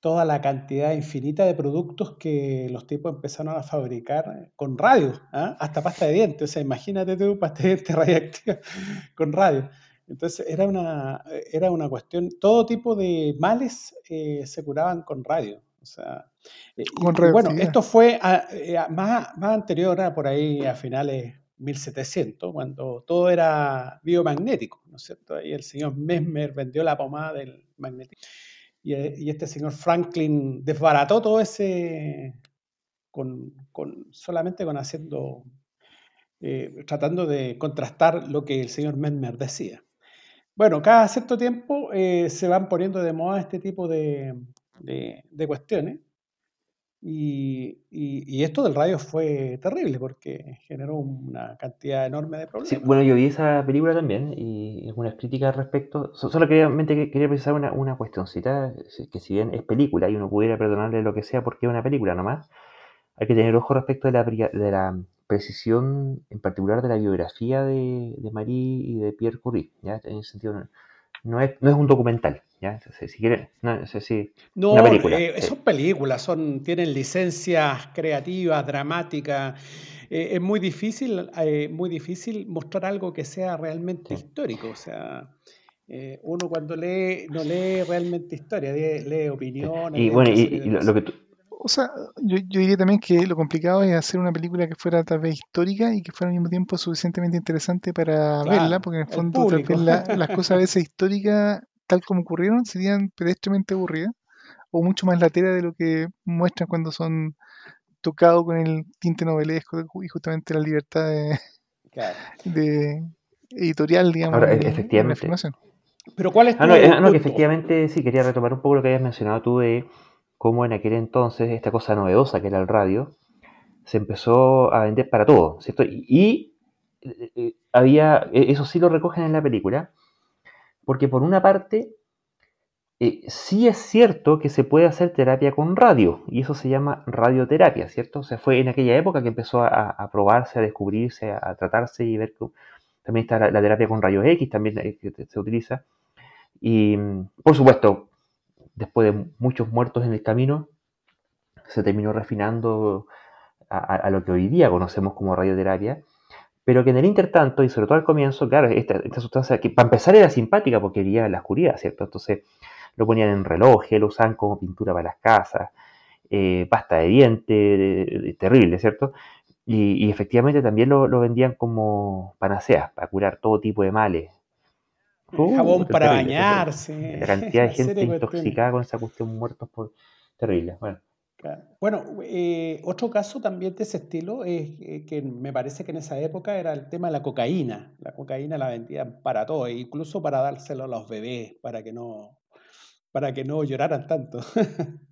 toda la cantidad infinita de productos que los tipos empezaron a fabricar con radio, ¿ah? hasta pasta de dientes. O sea, imagínate tú, pasta de dientes (laughs) radiactiva con radio. Entonces era una, era una cuestión, todo tipo de males eh, se curaban con radio. O sea, eh, bueno, esto fue eh, más, más anterior, a por ahí a finales 1700, cuando todo era biomagnético, ¿no es cierto? Y el señor Mesmer vendió la pomada del magnetismo. Eh, y, este señor Franklin desbarató todo ese con, solamente con haciendo, eh, tratando de contrastar lo que el señor Mesmer decía. Bueno, cada cierto tiempo eh, se van poniendo de moda este tipo de, de cuestiones y, esto del radio fue terrible porque generó una cantidad enorme de problemas. bueno, yo vi esa película también y algunas críticas al respecto. Solo quería, quería precisar una, una cuestioncita, que si bien es película y uno pudiera perdonarle lo que sea porque es una película nomás, hay que tener ojo respecto de la, de la precisión en particular de la biografía de, de Marie y de Pierre Curie, ¿ya? en el sentido no es, no es un documental, ¿ya? Si quieren, no, sé si no, una película. Eh, son películas, son, tienen licencias creativas, dramáticas. Eh, es muy difícil, eh, muy difícil mostrar algo que sea realmente histórico. O sea, uno cuando lee, no lee realmente historia, lee, opiniones. Y bueno, y, lo, que tú, o sea, yo, diría también que lo complicado es hacer una película que fuera tal vez histórica y que fuera al mismo tiempo suficientemente interesante para verla, porque en el fondo tal vez (laughs) las cosas a veces históricas, tal como ocurrieron, serían pedestremente aburridas o mucho más lateras de lo que muestran cuando son tocados con el tinte novelesco y justamente la libertad de, editorial, digamos, Ahora, efectivamente. Pero ¿cuál es ah, no, eh, no, que efectivamente sí, quería retomar un poco lo que habías mencionado tú de cómo en aquel entonces esta cosa novedosa que era el radio se empezó a vender para todo, ¿cierto? Y, eh, eh, había, e, eso sí lo recogen en la película, porque por una parte, eh, sí es cierto que se puede hacer terapia con radio, y eso se llama radioterapia, ¿cierto? O sea, fue en aquella época que empezó a, probarse, a descubrirse, a, tratarse y ver que también está la, terapia con rayos X, también se utiliza. Y, por supuesto, después de muchos muertos en el camino, se terminó refinando a, lo que hoy día conocemos como radioterapia, pero que en el intertanto, y sobre todo al comienzo, claro, esta, sustancia que para empezar era simpática porque en la oscuridad, ¿cierto? Entonces lo ponían en relojes, lo usaban como pintura para las casas, eh, pasta de diente, terrible, ¿cierto? Y, efectivamente también lo, lo, vendían como panacea, para curar todo tipo de males, (laughs) jabón para bañarse. La cantidad de (laughs) gente intoxicada con esa cuestión muertos por terrible. Bueno. Bueno, eh, otro caso también de ese estilo es eh, que me parece que en esa época era el tema de la cocaína. La cocaína la vendían para todo, e incluso para dárselo a los bebés, para que no, para que no lloraran tanto. (laughs)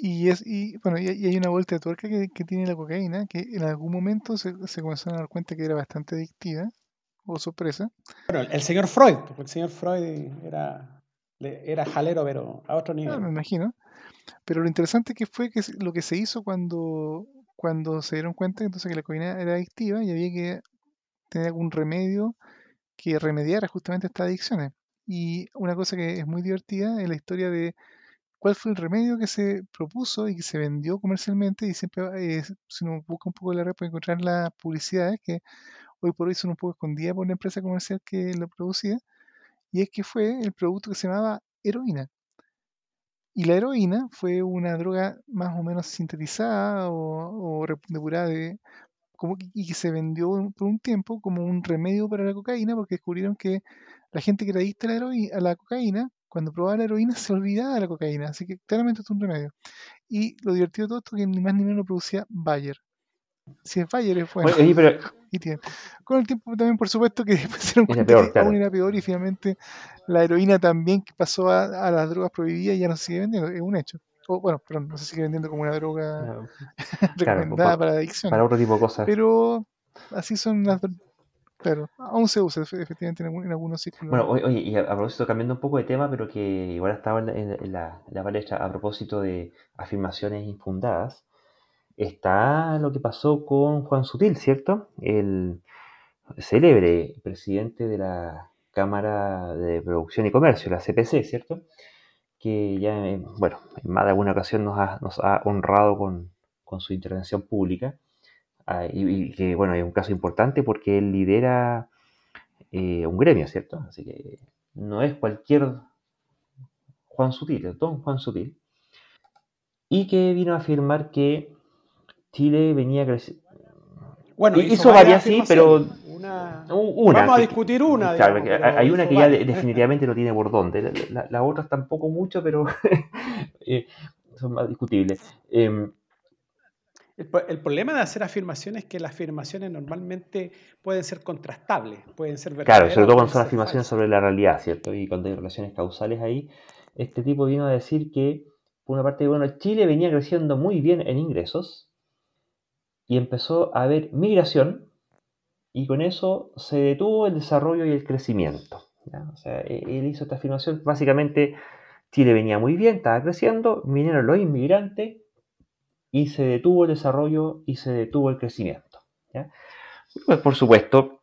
Y, es, y bueno, y, hay una vuelta de tuerca que, tiene la cocaína, que en algún momento se, se comenzaron a dar cuenta que era bastante adictiva o sorpresa. Bueno, el señor Freud, porque el señor Freud era, era jalero, pero a otro nivel. Ah, me imagino. Pero lo interesante que fue que lo que se hizo cuando, cuando se dieron cuenta entonces que la cocaína era adictiva y había que tener algún remedio que remediara justamente estas adicciones. Y una cosa que es muy divertida es la historia de cuál fue el remedio que se propuso y que se vendió comercialmente y siempre eh, si uno busca un poco la red puede encontrar las publicidades que hoy por hoy son un poco escondidas por una empresa comercial que lo producía, y es que fue el producto que se llamaba heroína. Y la heroína fue una droga más o menos sintetizada o, depurada de, como, y que se vendió por un tiempo como un remedio para la cocaína porque descubrieron que la gente que era adicta a la, heroína, a la cocaína, cuando probaba la heroína se olvidaba de la cocaína. Así que claramente es un remedio. Y lo divertido de todo esto es que ni más ni menos lo producía Bayer. Si es Bayer es bueno. (laughs) Con el tiempo también, por supuesto, que (laughs) se dieron que aún era peor y finalmente la heroína también que pasó a, las drogas prohibidas y ya no se sigue vendiendo, es un hecho. O, bueno, perdón, no se sigue vendiendo como una droga (laughs) recomendada para adicción. Para otro tipo de cosas. Pero así son las Claro, aún se usa efectivamente en, algunos círculos. Bueno, oye, y a, propósito, cambiando un poco de tema, pero que igual estaba en, la, la, palestra a propósito de afirmaciones infundadas, está lo que pasó con Juan Sutil, ¿cierto? El célebre presidente de la Cámara de Producción y Comercio, la CPC, ¿cierto? que ya, bueno, en más de alguna ocasión nos ha, honrado con, su intervención pública. Ah, y, que, bueno, es un caso importante porque él lidera eh, un gremio, ¿cierto? Así que no es cualquier Juan Sutil, es don Juan Sutil. Y que vino a afirmar que Chile venía creciendo. Bueno, hizo, varias, sí, pero una... Vamos a discutir una. hay una que ya definitivamente no tiene por dónde. Las otras tampoco mucho, pero (laughs) eh, son más discutibles. Em, el, problema de hacer afirmaciones es que las afirmaciones normalmente pueden ser contrastables, pueden ser Claro, sobre todo cuando son afirmaciones sobre la realidad, ¿cierto? Y cuando hay relaciones causales ahí. Este tipo vino a decir que, por una parte, bueno, Chile venía creciendo muy bien en ingresos y empezó a haber migración y con eso se detuvo el desarrollo y el crecimiento. O sea, e-, él hizo esta afirmación, básicamente Chile venía muy bien, estaba creciendo, vinieron los inmigrantes y se detuvo el desarrollo y se detuvo el crecimiento. Pues por supuesto,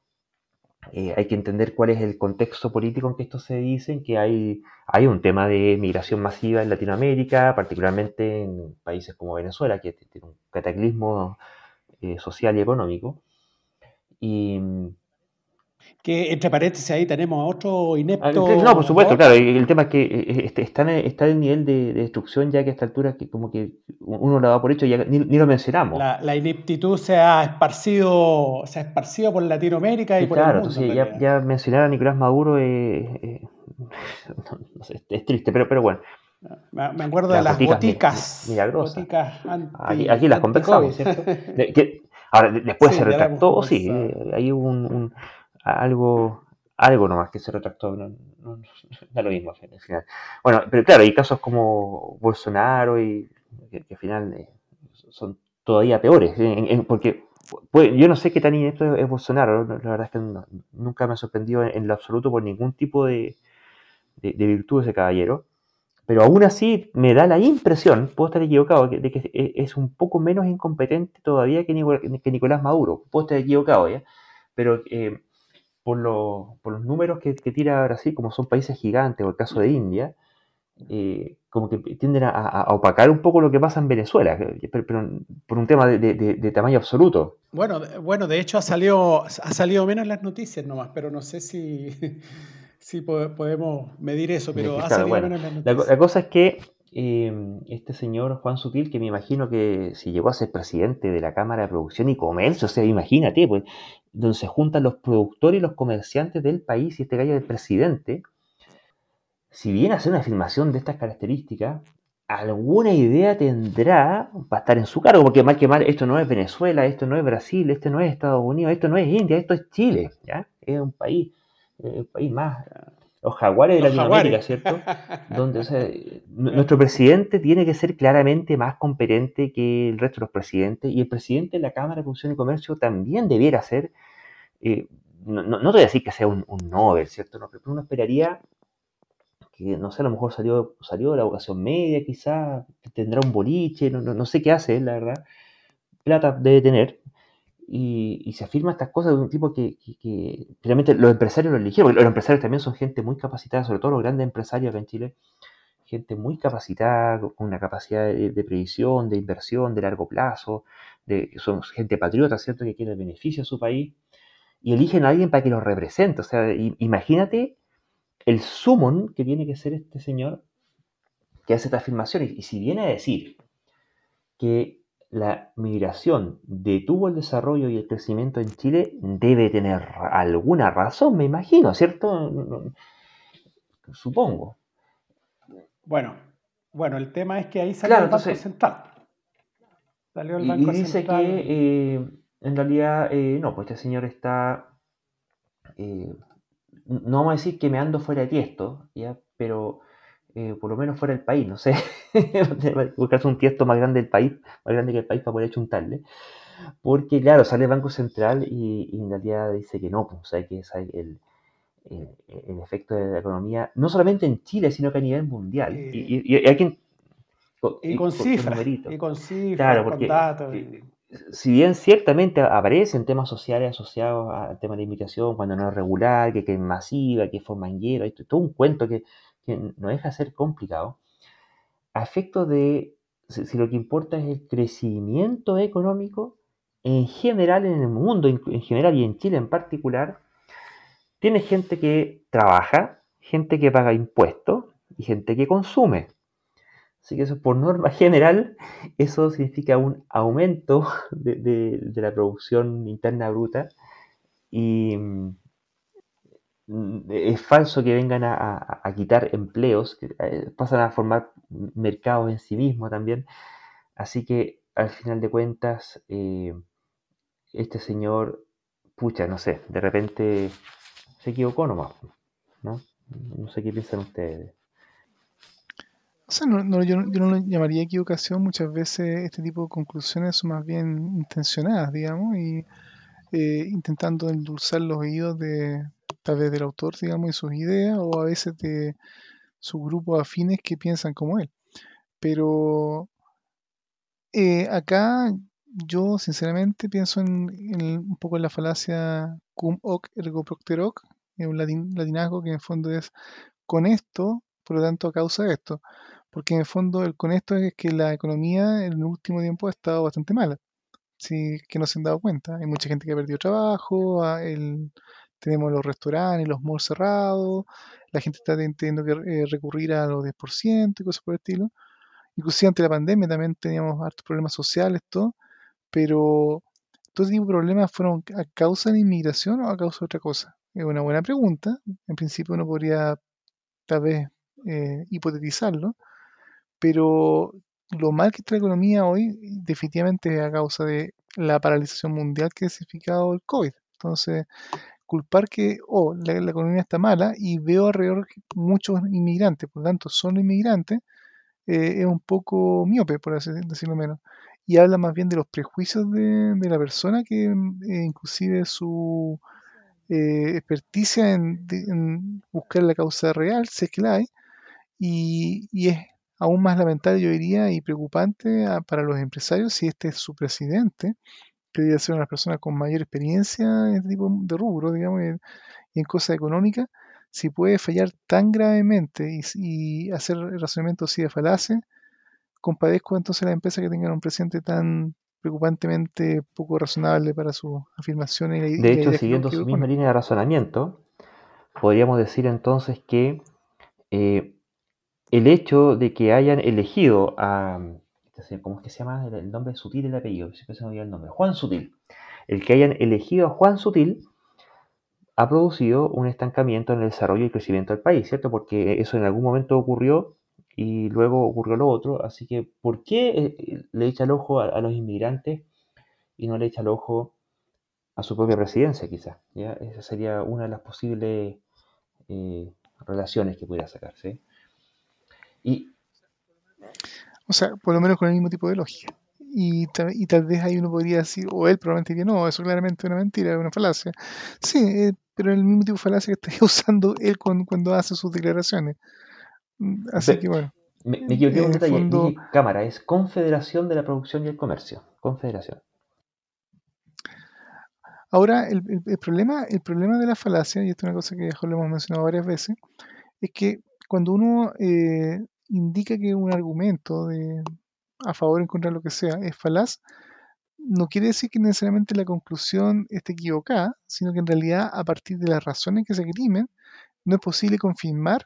eh, hay que entender cuál es el contexto político en que esto se dice, que hay, hay un tema de migración masiva en Latinoamérica, particularmente en países como Venezuela, que tiene un cataclismo eh, social y económico. Y, que entre paréntesis ahí tenemos a otro inepto. Ah, no, por supuesto, claro. El tema es que eh, eh, este, está, en, está el nivel de, destrucción ya que a esta altura que como que uno lo da por hecho y ni, ni, lo mencionamos. La, ineptitud se ha esparcido, se ha esparcido por Latinoamérica y, por el mundo. Claro, ya, ya, mencionar a Nicolás Maduro es (laughs) triste, pero, pero bueno. Me acuerdo de las boticas. Milagrosas. aquí, las conversamos, ¿cierto? Ahora, después se retractó, sí, hay un, algo, algo nomás que se retractó, no, da lo mismo al final. Bueno, pero claro, hay casos como Bolsonaro y que, al final eh, son todavía peores, porque yo no sé qué tan inepto es Bolsonaro, la verdad es que nunca me ha sorprendido en, lo absoluto por ningún tipo de, de, de virtud ese caballero pero aún así me da la impresión, puedo estar equivocado, de que es un poco menos incompetente todavía que, Nicolás Maduro. Puedo estar equivocado, ¿ya? Pero eh, por, los números que, tira Brasil, como son países gigantes, o el caso de India, eh, como que tienden a, opacar un poco lo que pasa en Venezuela, pero, por un tema de, tamaño absoluto. Bueno, bueno, de hecho ha salido, ha salido menos las noticias nomás, pero no sé si... Sí, podemos medir eso, pero la, cosa es que em, este señor Juan Sutil, que me imagino que si llegó a ser presidente de la Cámara de Producción y Comercio, o sea, imagínate, pues, donde se juntan los productores y los comerciantes del país y este gallo del presidente, si viene a hacer una afirmación de estas características, alguna idea tendrá para estar en su cargo, porque más que mal, esto no es Venezuela, esto no es Brasil, esto no es Estados Unidos, esto no es India, esto es Chile, ¿ya? Es un país el país más, los jaguares de Latinoamérica, ¿cierto? (laughs) Donde nuestro presidente tiene que ser claramente más competente que el resto de los presidentes y el presidente de la Cámara de Producción y Comercio también debiera ser, eh, no, no, te voy a decir que sea un, Nobel, ¿cierto? No, pero uno esperaría que, no sé, a lo mejor salió, salió de la vocación media, quizás tendrá un boliche, no, no, sé qué hace, la verdad. Plata debe tener, y, se afirma estas cosas de un tipo que, que, finalmente los empresarios lo eligieron, porque los empresarios también son gente muy capacitada, sobre todo los grandes empresarios acá en Chile, gente muy capacitada, con una capacidad de, previsión, de inversión, de largo plazo, de, son gente patriota, ¿cierto?, que quiere el beneficio a su país, y eligen a alguien para que los represente. O sea, imagínate el sumón que tiene que ser este señor que hace esta afirmación, y si viene a decir que la migración detuvo el desarrollo y el crecimiento en Chile, debe tener alguna razón, me imagino, ¿cierto? Supongo. Bueno, bueno, el tema es que ahí salió el Banco Central. Salió el Banco y dice que eh, en realidad, eh, no, pues este señor está, eh, no vamos a decir que me ando fuera de tiesto, ¿ya? pero eh, por lo menos fuera del país, no sé, (laughs) buscarse un tiesto más grande del país, más grande que el país para poder chuntarle. Porque, claro, sale el Banco Central y, en realidad dice que no, pues, o sea, que es el, el, efecto de la economía, no solamente en Chile, sino que a nivel mundial. y, hay quien, y, con, cifras, y con cifras, con datos. Eh, si bien ciertamente aparecen temas sociales asociados al tema de inmigración, cuando no es regular, que, que es masiva, que es formanguera, todo un cuento que, que no deja de ser complicado. a efectos de, si, lo que importa es el crecimiento económico, en general en el mundo, en, en general y en Chile en particular, tiene gente que trabaja, gente que paga impuestos y gente que consume. Así que eso por norma (laughs) general, eso significa un aumento de, de- de la producción interna bruta y mm, es falso que vengan a, a- quitar empleos, eh, pasan a formar mercados en sí mismos también. Así que al final de cuentas, eh, este señor, pucha, no sé, de repente se equivocó nomás, ¿no? No sé qué piensan ustedes. O sea, no, no, yo, yo no lo llamaría equivocación, muchas veces este tipo de conclusiones son más bien intencionadas, digamos, y eh, intentando endulzar los oídos de tal vez del autor, digamos, y sus ideas, o a veces de sus grupos afines que piensan como él. Pero eh, acá yo sinceramente pienso en, en un poco en la falacia cum hoc ergo propter hoc, es un latin- latinazgo que en el fondo es con esto, por lo tanto a causa de esto. Porque en el fondo el con esto es que la economía en el último tiempo ha estado bastante mala. Sí, que no se han dado cuenta. Hay mucha gente que ha perdido trabajo, el- tenemos los restaurantes, los malls cerrados, la gente está teniendo que eh, recurrir a los 10% y cosas por el estilo. Inclusive ante la pandemia también teníamos hartos problemas sociales, todo, pero todo tipo problemas fueron a causa de la inmigración o a causa de otra cosa. Es una buena pregunta. En principio uno podría tal vez eh, hipotetizarlo, pero lo mal que está la economía hoy definitivamente es a causa de la paralización mundial que ha significado el COVID. Entonces, culpar que oh, la, economía está mala y veo alrededor muchos inmigrantes, por lo tanto son inmigrantes, eh, es un poco miope, por así decirlo menos. Y habla más bien de los prejuicios de, de la persona que mm, eh, inclusive su eh, experticia en, buscar la causa real, si es que la hay, y, y es aún más lamentable, yo diría, y preocupante ah, para los empresarios si este es su presidente, debe ser una persona con mayor experiencia en este tipo de rubro, digamos, y en, en cosas económicas, si puede fallar tan gravemente y, y hacer el razonamiento así de falace, compadezco entonces a las empresas que tengan un presidente tan preocupantemente poco razonable para sus afirmaciones y De hecho, siguiendo su misma línea de razonamiento, podríamos decir entonces que eh, el hecho de que hayan elegido a, este ¿cómo es que se llama? El, el nombre sutil del apellido, siempre se me olvida el nombre, Juan Sutil. El que hayan elegido a Juan Sutil ha producido un estancamiento en el desarrollo y crecimiento del país, ¿cierto? Porque eso en algún momento ocurrió y luego ocurrió lo otro. Así que, ¿por qué eh, le echa el ojo a, los inmigrantes y no le echa el ojo a su propia presidencia, quizás? Esa sería una de las posibles eh, relaciones que pudiera sacarse. Y O sea, por lo menos con el mismo tipo de lógica. Y, ta- y tal vez ahí uno podría decir, o él probablemente diría, no, eso claramente es una mentira, es una falacia. Sí, eh, pero el mismo tipo de falacia que está (laughs) usando él cuando, cuando hace sus declaraciones. Mm, Así que bueno, me, me equivoqué en un el detalle. fondo, Cámara, es Confederación de la Producción y el Comercio. Confederación. ahora el, el- el problema, el problema de la falacia, y esto es una cosa que ya lo hemos mencionado varias veces, es que cuando uno eh, indica que un argumento de, a favor o en contra de lo que sea es falaz, no quiere decir que necesariamente la conclusión esté equivocada, sino que en realidad a partir de las razones que se esgrimen, no es posible confirmar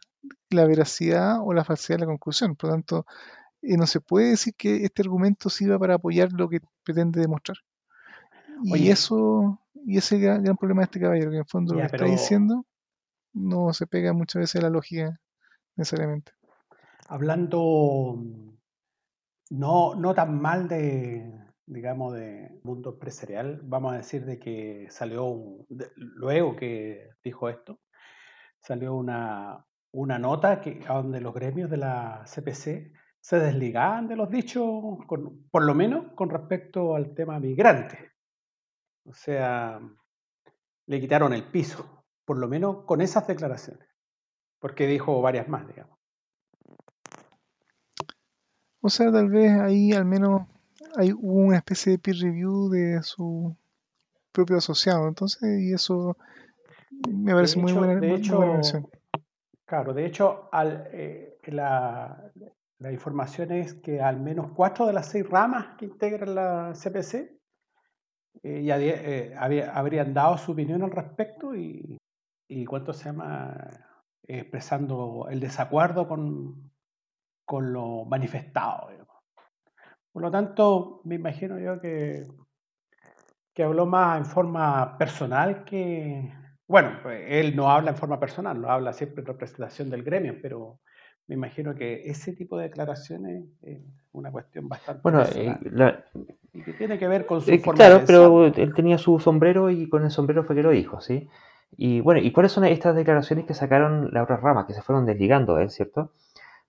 la veracidad o la falsedad de la conclusión. Por lo tanto, eh, no se puede decir que este argumento sirva para apoyar lo que pretende demostrar. Y eso, y ese es el gran, gran problema de este caballero, que en el fondo lo que está diciendo no se pega muchas veces a la lógica necesariamente. Hablando no, no tan mal de, digamos, de mundo empresarial, vamos a decir de que salió, un- luego que dijo esto, salió una, una nota que, donde los gremios de la CPC se desligaban de los dichos, con- por lo menos con respecto al tema migrante. O sea, le quitaron el piso, por lo menos con esas declaraciones, porque dijo varias más, digamos. O sea, tal vez ahí al menos hay una especie de peer review de su propio asociado, entonces, y eso me De parece muy hecho, buena, de muy, buena hecho, claro, de hecho, al, eh, la, la información es que al menos cuatro de las seis ramas que integran la CPC eh, ya eh, habrían dado su opinión al respecto y, y ¿cuánto se llama? expresando el desacuerdo con, con lo manifestado. Por lo tanto, me imagino yo que, que habló más en forma personal que... Bueno, él no habla en forma personal, no habla siempre en representación del gremio, pero me imagino que ese tipo de declaraciones es una cuestión bastante bueno, eh, y que tiene que ver con su eh, Claro, pero él tenía su sombrero y con el sombrero fue que lo dijo, ¿sí? Y bueno, ¿y cuáles son estas declaraciones que sacaron la otra rama, que se fueron desligando de él, ¿cierto?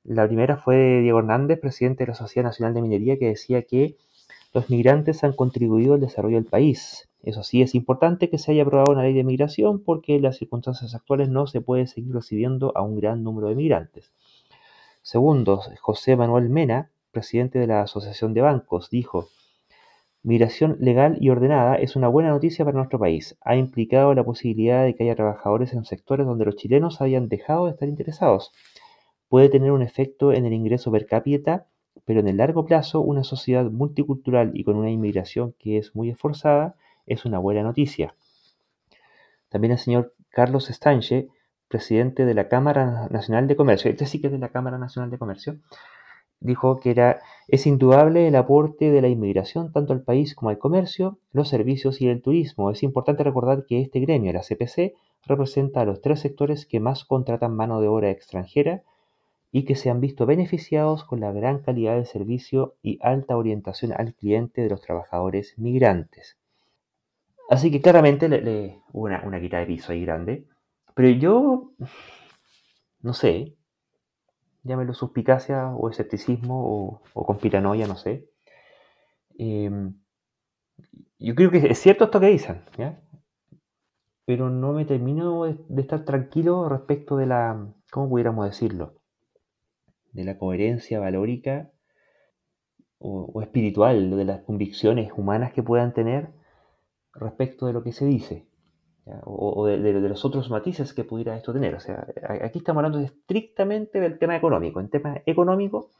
La primera fue Diego Hernández, presidente de la Sociedad Nacional de Minería, que decía que los migrantes han contribuido al desarrollo del país. Eso sí, es importante que se haya aprobado una ley de migración porque en las circunstancias actuales no se puede seguir recibiendo a un gran número de migrantes. Segundo, José Manuel Mena, presidente de la Asociación de Bancos, dijo, Migración legal y ordenada es una buena noticia para nuestro país. Ha implicado la posibilidad de que haya trabajadores en sectores donde los chilenos habían dejado de estar interesados. Puede tener un efecto en el ingreso per cápita, pero en el largo plazo una sociedad multicultural y con una inmigración que es muy esforzada es una buena noticia. También el señor Carlos Estanche presidente de la Cámara Nacional de Comercio, este sí que es de la Cámara Nacional de Comercio, dijo que era, es indudable el aporte de la inmigración tanto al país como al comercio, los servicios y el turismo. Es importante recordar que este gremio, la CPC, representa a los tres sectores que más contratan mano de obra extranjera y que se han visto beneficiados con la gran calidad del servicio y alta orientación al cliente de los trabajadores migrantes. Así que claramente le, una, una quita de piso ahí grande. Pero yo, no sé, llámelo suspicacia o escepticismo o, conspiranoia, no sé. Em, yo creo que es cierto esto que dicen, ¿ya? pero no me termino de, estar tranquilo respecto de la, ¿cómo pudiéramos decirlo? De la coherencia valórica o, o espiritual, de las convicciones humanas que puedan tener respecto de lo que se dice o, de, los otros matices que pudiera esto tener. O sea, aquí estamos hablando estrictamente del tema económico. En tema económico,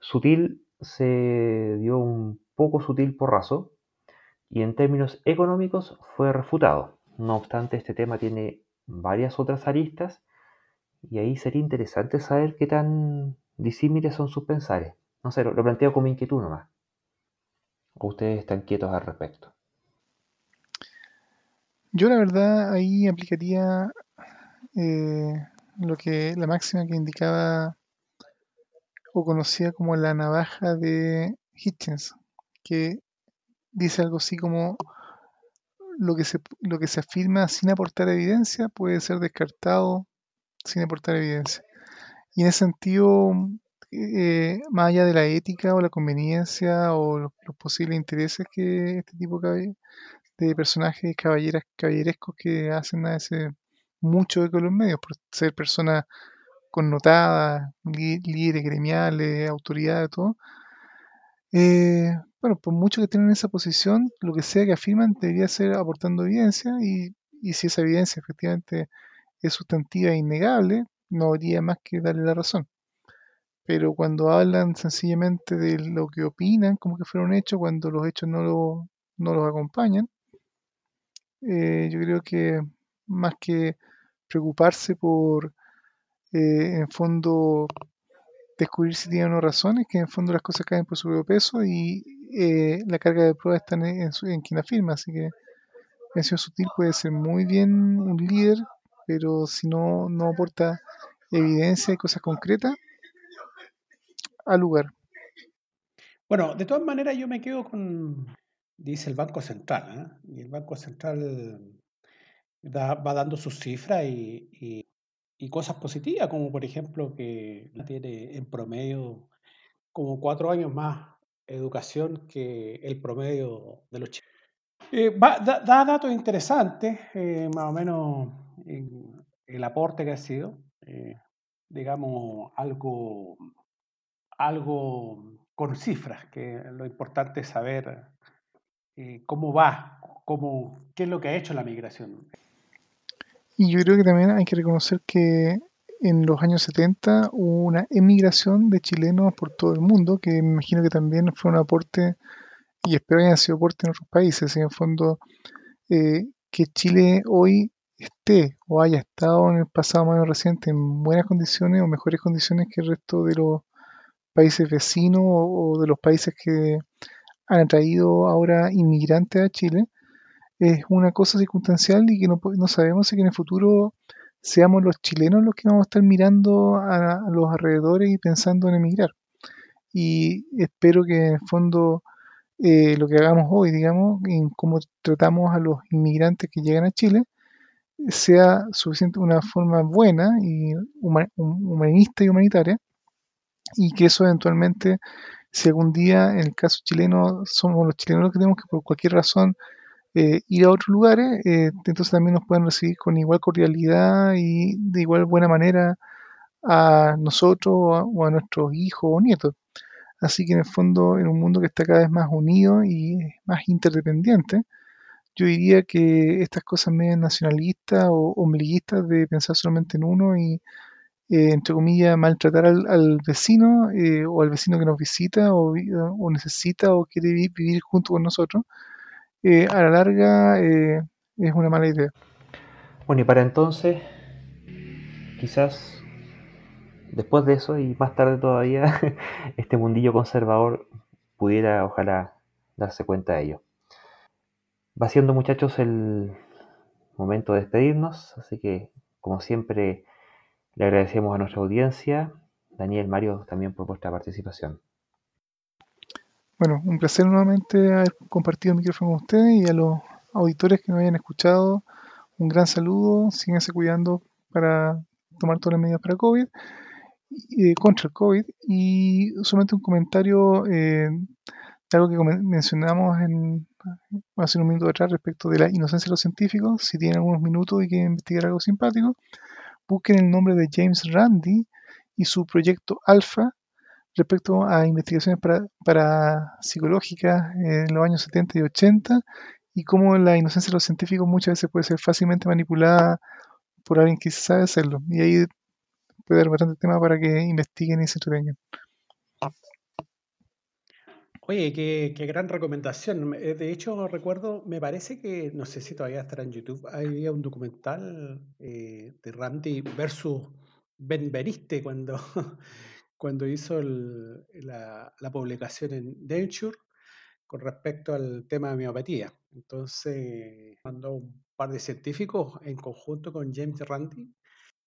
Sutil se dio un poco sutil porrazo y en términos económicos fue refutado. No obstante, este tema tiene varias otras aristas y ahí sería interesante saber qué tan disímiles son sus pensares. No sé, lo, planteo como inquietud nomás. ¿O ustedes están quietos al respecto? Yo la verdad ahí aplicaría eh, lo que la máxima que indicaba o conocía como la navaja de Hitchens, que dice algo así como lo que se, lo que se afirma sin aportar evidencia puede ser descartado sin aportar evidencia. Y en ese sentido, eh, más allá de la ética o la conveniencia o los, posibles intereses que este tipo de personajes caballeras, caballerescos que hacen a ese mucho eco en los medios, por ser personas connotadas, líderes gremiales, autoridades, todo. Eh, bueno, por mucho que tengan esa posición, lo que sea que afirman debería ser aportando evidencia y si esa evidencia efectivamente es sustantiva e innegable, no habría más que darle la razón. Pero cuando hablan sencillamente de lo que opinan, como que fueron hechos, cuando los hechos no, lo, no los acompañan, eh, yo creo que más que preocuparse por, eh, en fondo, descubrir si tienen o no razones, que en fondo las cosas caen por su propio peso y eh, la carga de prueba está en, en, quien afirma. Así que el señor Sutil puede ser muy bien un líder, pero si no, no aporta evidencia y cosas concretas al lugar. Bueno, de todas maneras yo me quedo con, dice el Banco Central, ¿eh? y el Banco Central va dando sus cifras y, cosas positivas, como por ejemplo que tiene en promedio como cuatro años más educación que el promedio de los chicos. Eh, da, datos interesantes, eh, más o menos el aporte que ha sido, digamos, algo, algo con cifras, que lo importante es saber eh, cómo va, cómo, qué es lo que ha hecho la migración. Y yo creo que también hay que reconocer que en los años 70 hubo una emigración de chilenos por todo el mundo, que me imagino que también fue un aporte, y espero que haya sido aporte en otros países, en el fondo, eh, que Chile hoy esté o haya estado en el pasado más reciente en buenas condiciones o mejores condiciones que el resto de los países vecinos o, de los países que han atraído ahora inmigrantes a Chile, es una cosa circunstancial y que no, no sabemos si en el futuro seamos los chilenos los que vamos a estar mirando a, los alrededores y pensando en emigrar. Y espero que en el fondo eh, lo que hagamos hoy, digamos, en cómo tratamos a los inmigrantes que llegan a Chile, sea suficiente una forma buena y humanista y humanitaria y que eso eventualmente si algún día en el caso chileno somos los chilenos los que tenemos que por cualquier razón eh, ir a otros lugares, eh, entonces también nos pueden recibir con igual cordialidad y de igual buena manera a nosotros o a, nuestros hijos o nietos. Así que en el fondo, en un mundo que está cada vez más unido y más interdependiente, yo diría que estas cosas medio nacionalistas o ombliguistas de pensar solamente en uno y, eh, entre comillas, maltratar al, vecino o al vecino que nos visita o, necesita o quiere vivir junto con nosotros, eh, a la larga eh, es una mala idea. Bueno, y para entonces, quizás después de eso y más tarde todavía, (laughs) este mundillo conservador pudiera, ojalá, darse cuenta de ello. Va siendo, muchachos, el momento de despedirnos, así que, como siempre, le agradecemos a nuestra audiencia, Daniel, Mario, también por vuestra participación. Bueno, un placer nuevamente haber compartido el micrófono con ustedes y a los auditores que nos hayan escuchado, un gran saludo, síganse cuidando para tomar todas las medidas para COVID, eh, contra el COVID y solamente un comentario eh, de algo que mencionamos en, hace un minuto atrás respecto de la inocencia de los científicos, si tienen algunos minutos y quieren investigar algo simpático, busquen el nombre de James Randi y su proyecto Alpha respecto a investigaciones para, psicológicas en los años 70 y 80 y cómo la inocencia de los científicos muchas veces puede ser fácilmente manipulada por alguien que sabe hacerlo. Y ahí puede haber bastante tema para que investiguen y se entretengan. Oye, qué, gran recomendación. Eh, de hecho, recuerdo, me parece que, no sé si todavía estará en YouTube, había un documental eh, de Randy versus Ben Beniste cuando (laughs) cuando hizo la, publicación en Nature con respecto al tema de miopatía. Entonces, mandó un par de científicos en conjunto con James Randi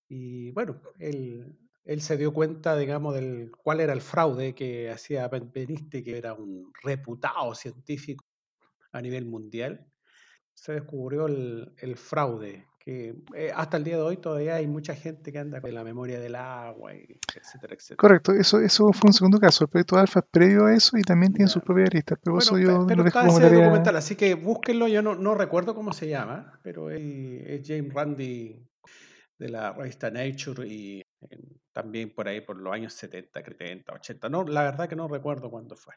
y bueno, él, él se dio cuenta, digamos, del cuál era el fraude que hacía Benveniste, que era un reputado científico a nivel mundial. Se descubrió el, el fraude que eh, hasta el día de hoy todavía hay mucha gente que anda con la memoria del agua, etcétera, etcétera. Correcto, eso, eso fue un segundo caso. El proyecto Alfa es previo a eso y también tiene sus propias. Pero eso yo pero está ese documental, así que búsquenlo. Yo no, no recuerdo cómo se llama, pero es, James Randi de la revista Nature y también por ahí por los años 70, 70, 80. No, la verdad que no recuerdo cuándo fue.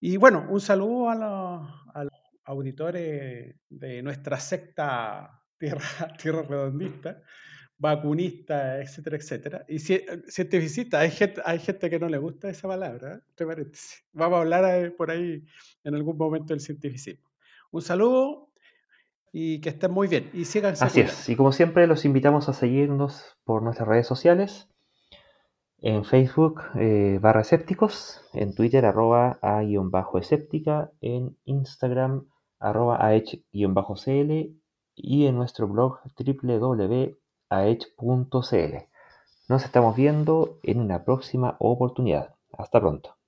Y bueno, un saludo a los, a los auditores de nuestra secta (laughs) tierra, tierra redondista, vacunista, etcétera, etcétera. Y cientificista, hay gente, hay gente que no le gusta esa palabra, ¿eh? (laughs) Vamos a hablar eh, por ahí en algún momento del cientificismo. Un saludo y que estén muy bien. Y sigan Así es. Y como siempre, los invitamos a seguirnos por nuestras redes sociales. En Facebook, eh, barra escépticos. En Twitter, arroba a-escéptica. En Instagram, arroba a-cl y en nuestro blog www.aech.cl. Nos estamos viendo en una próxima oportunidad. Hasta pronto.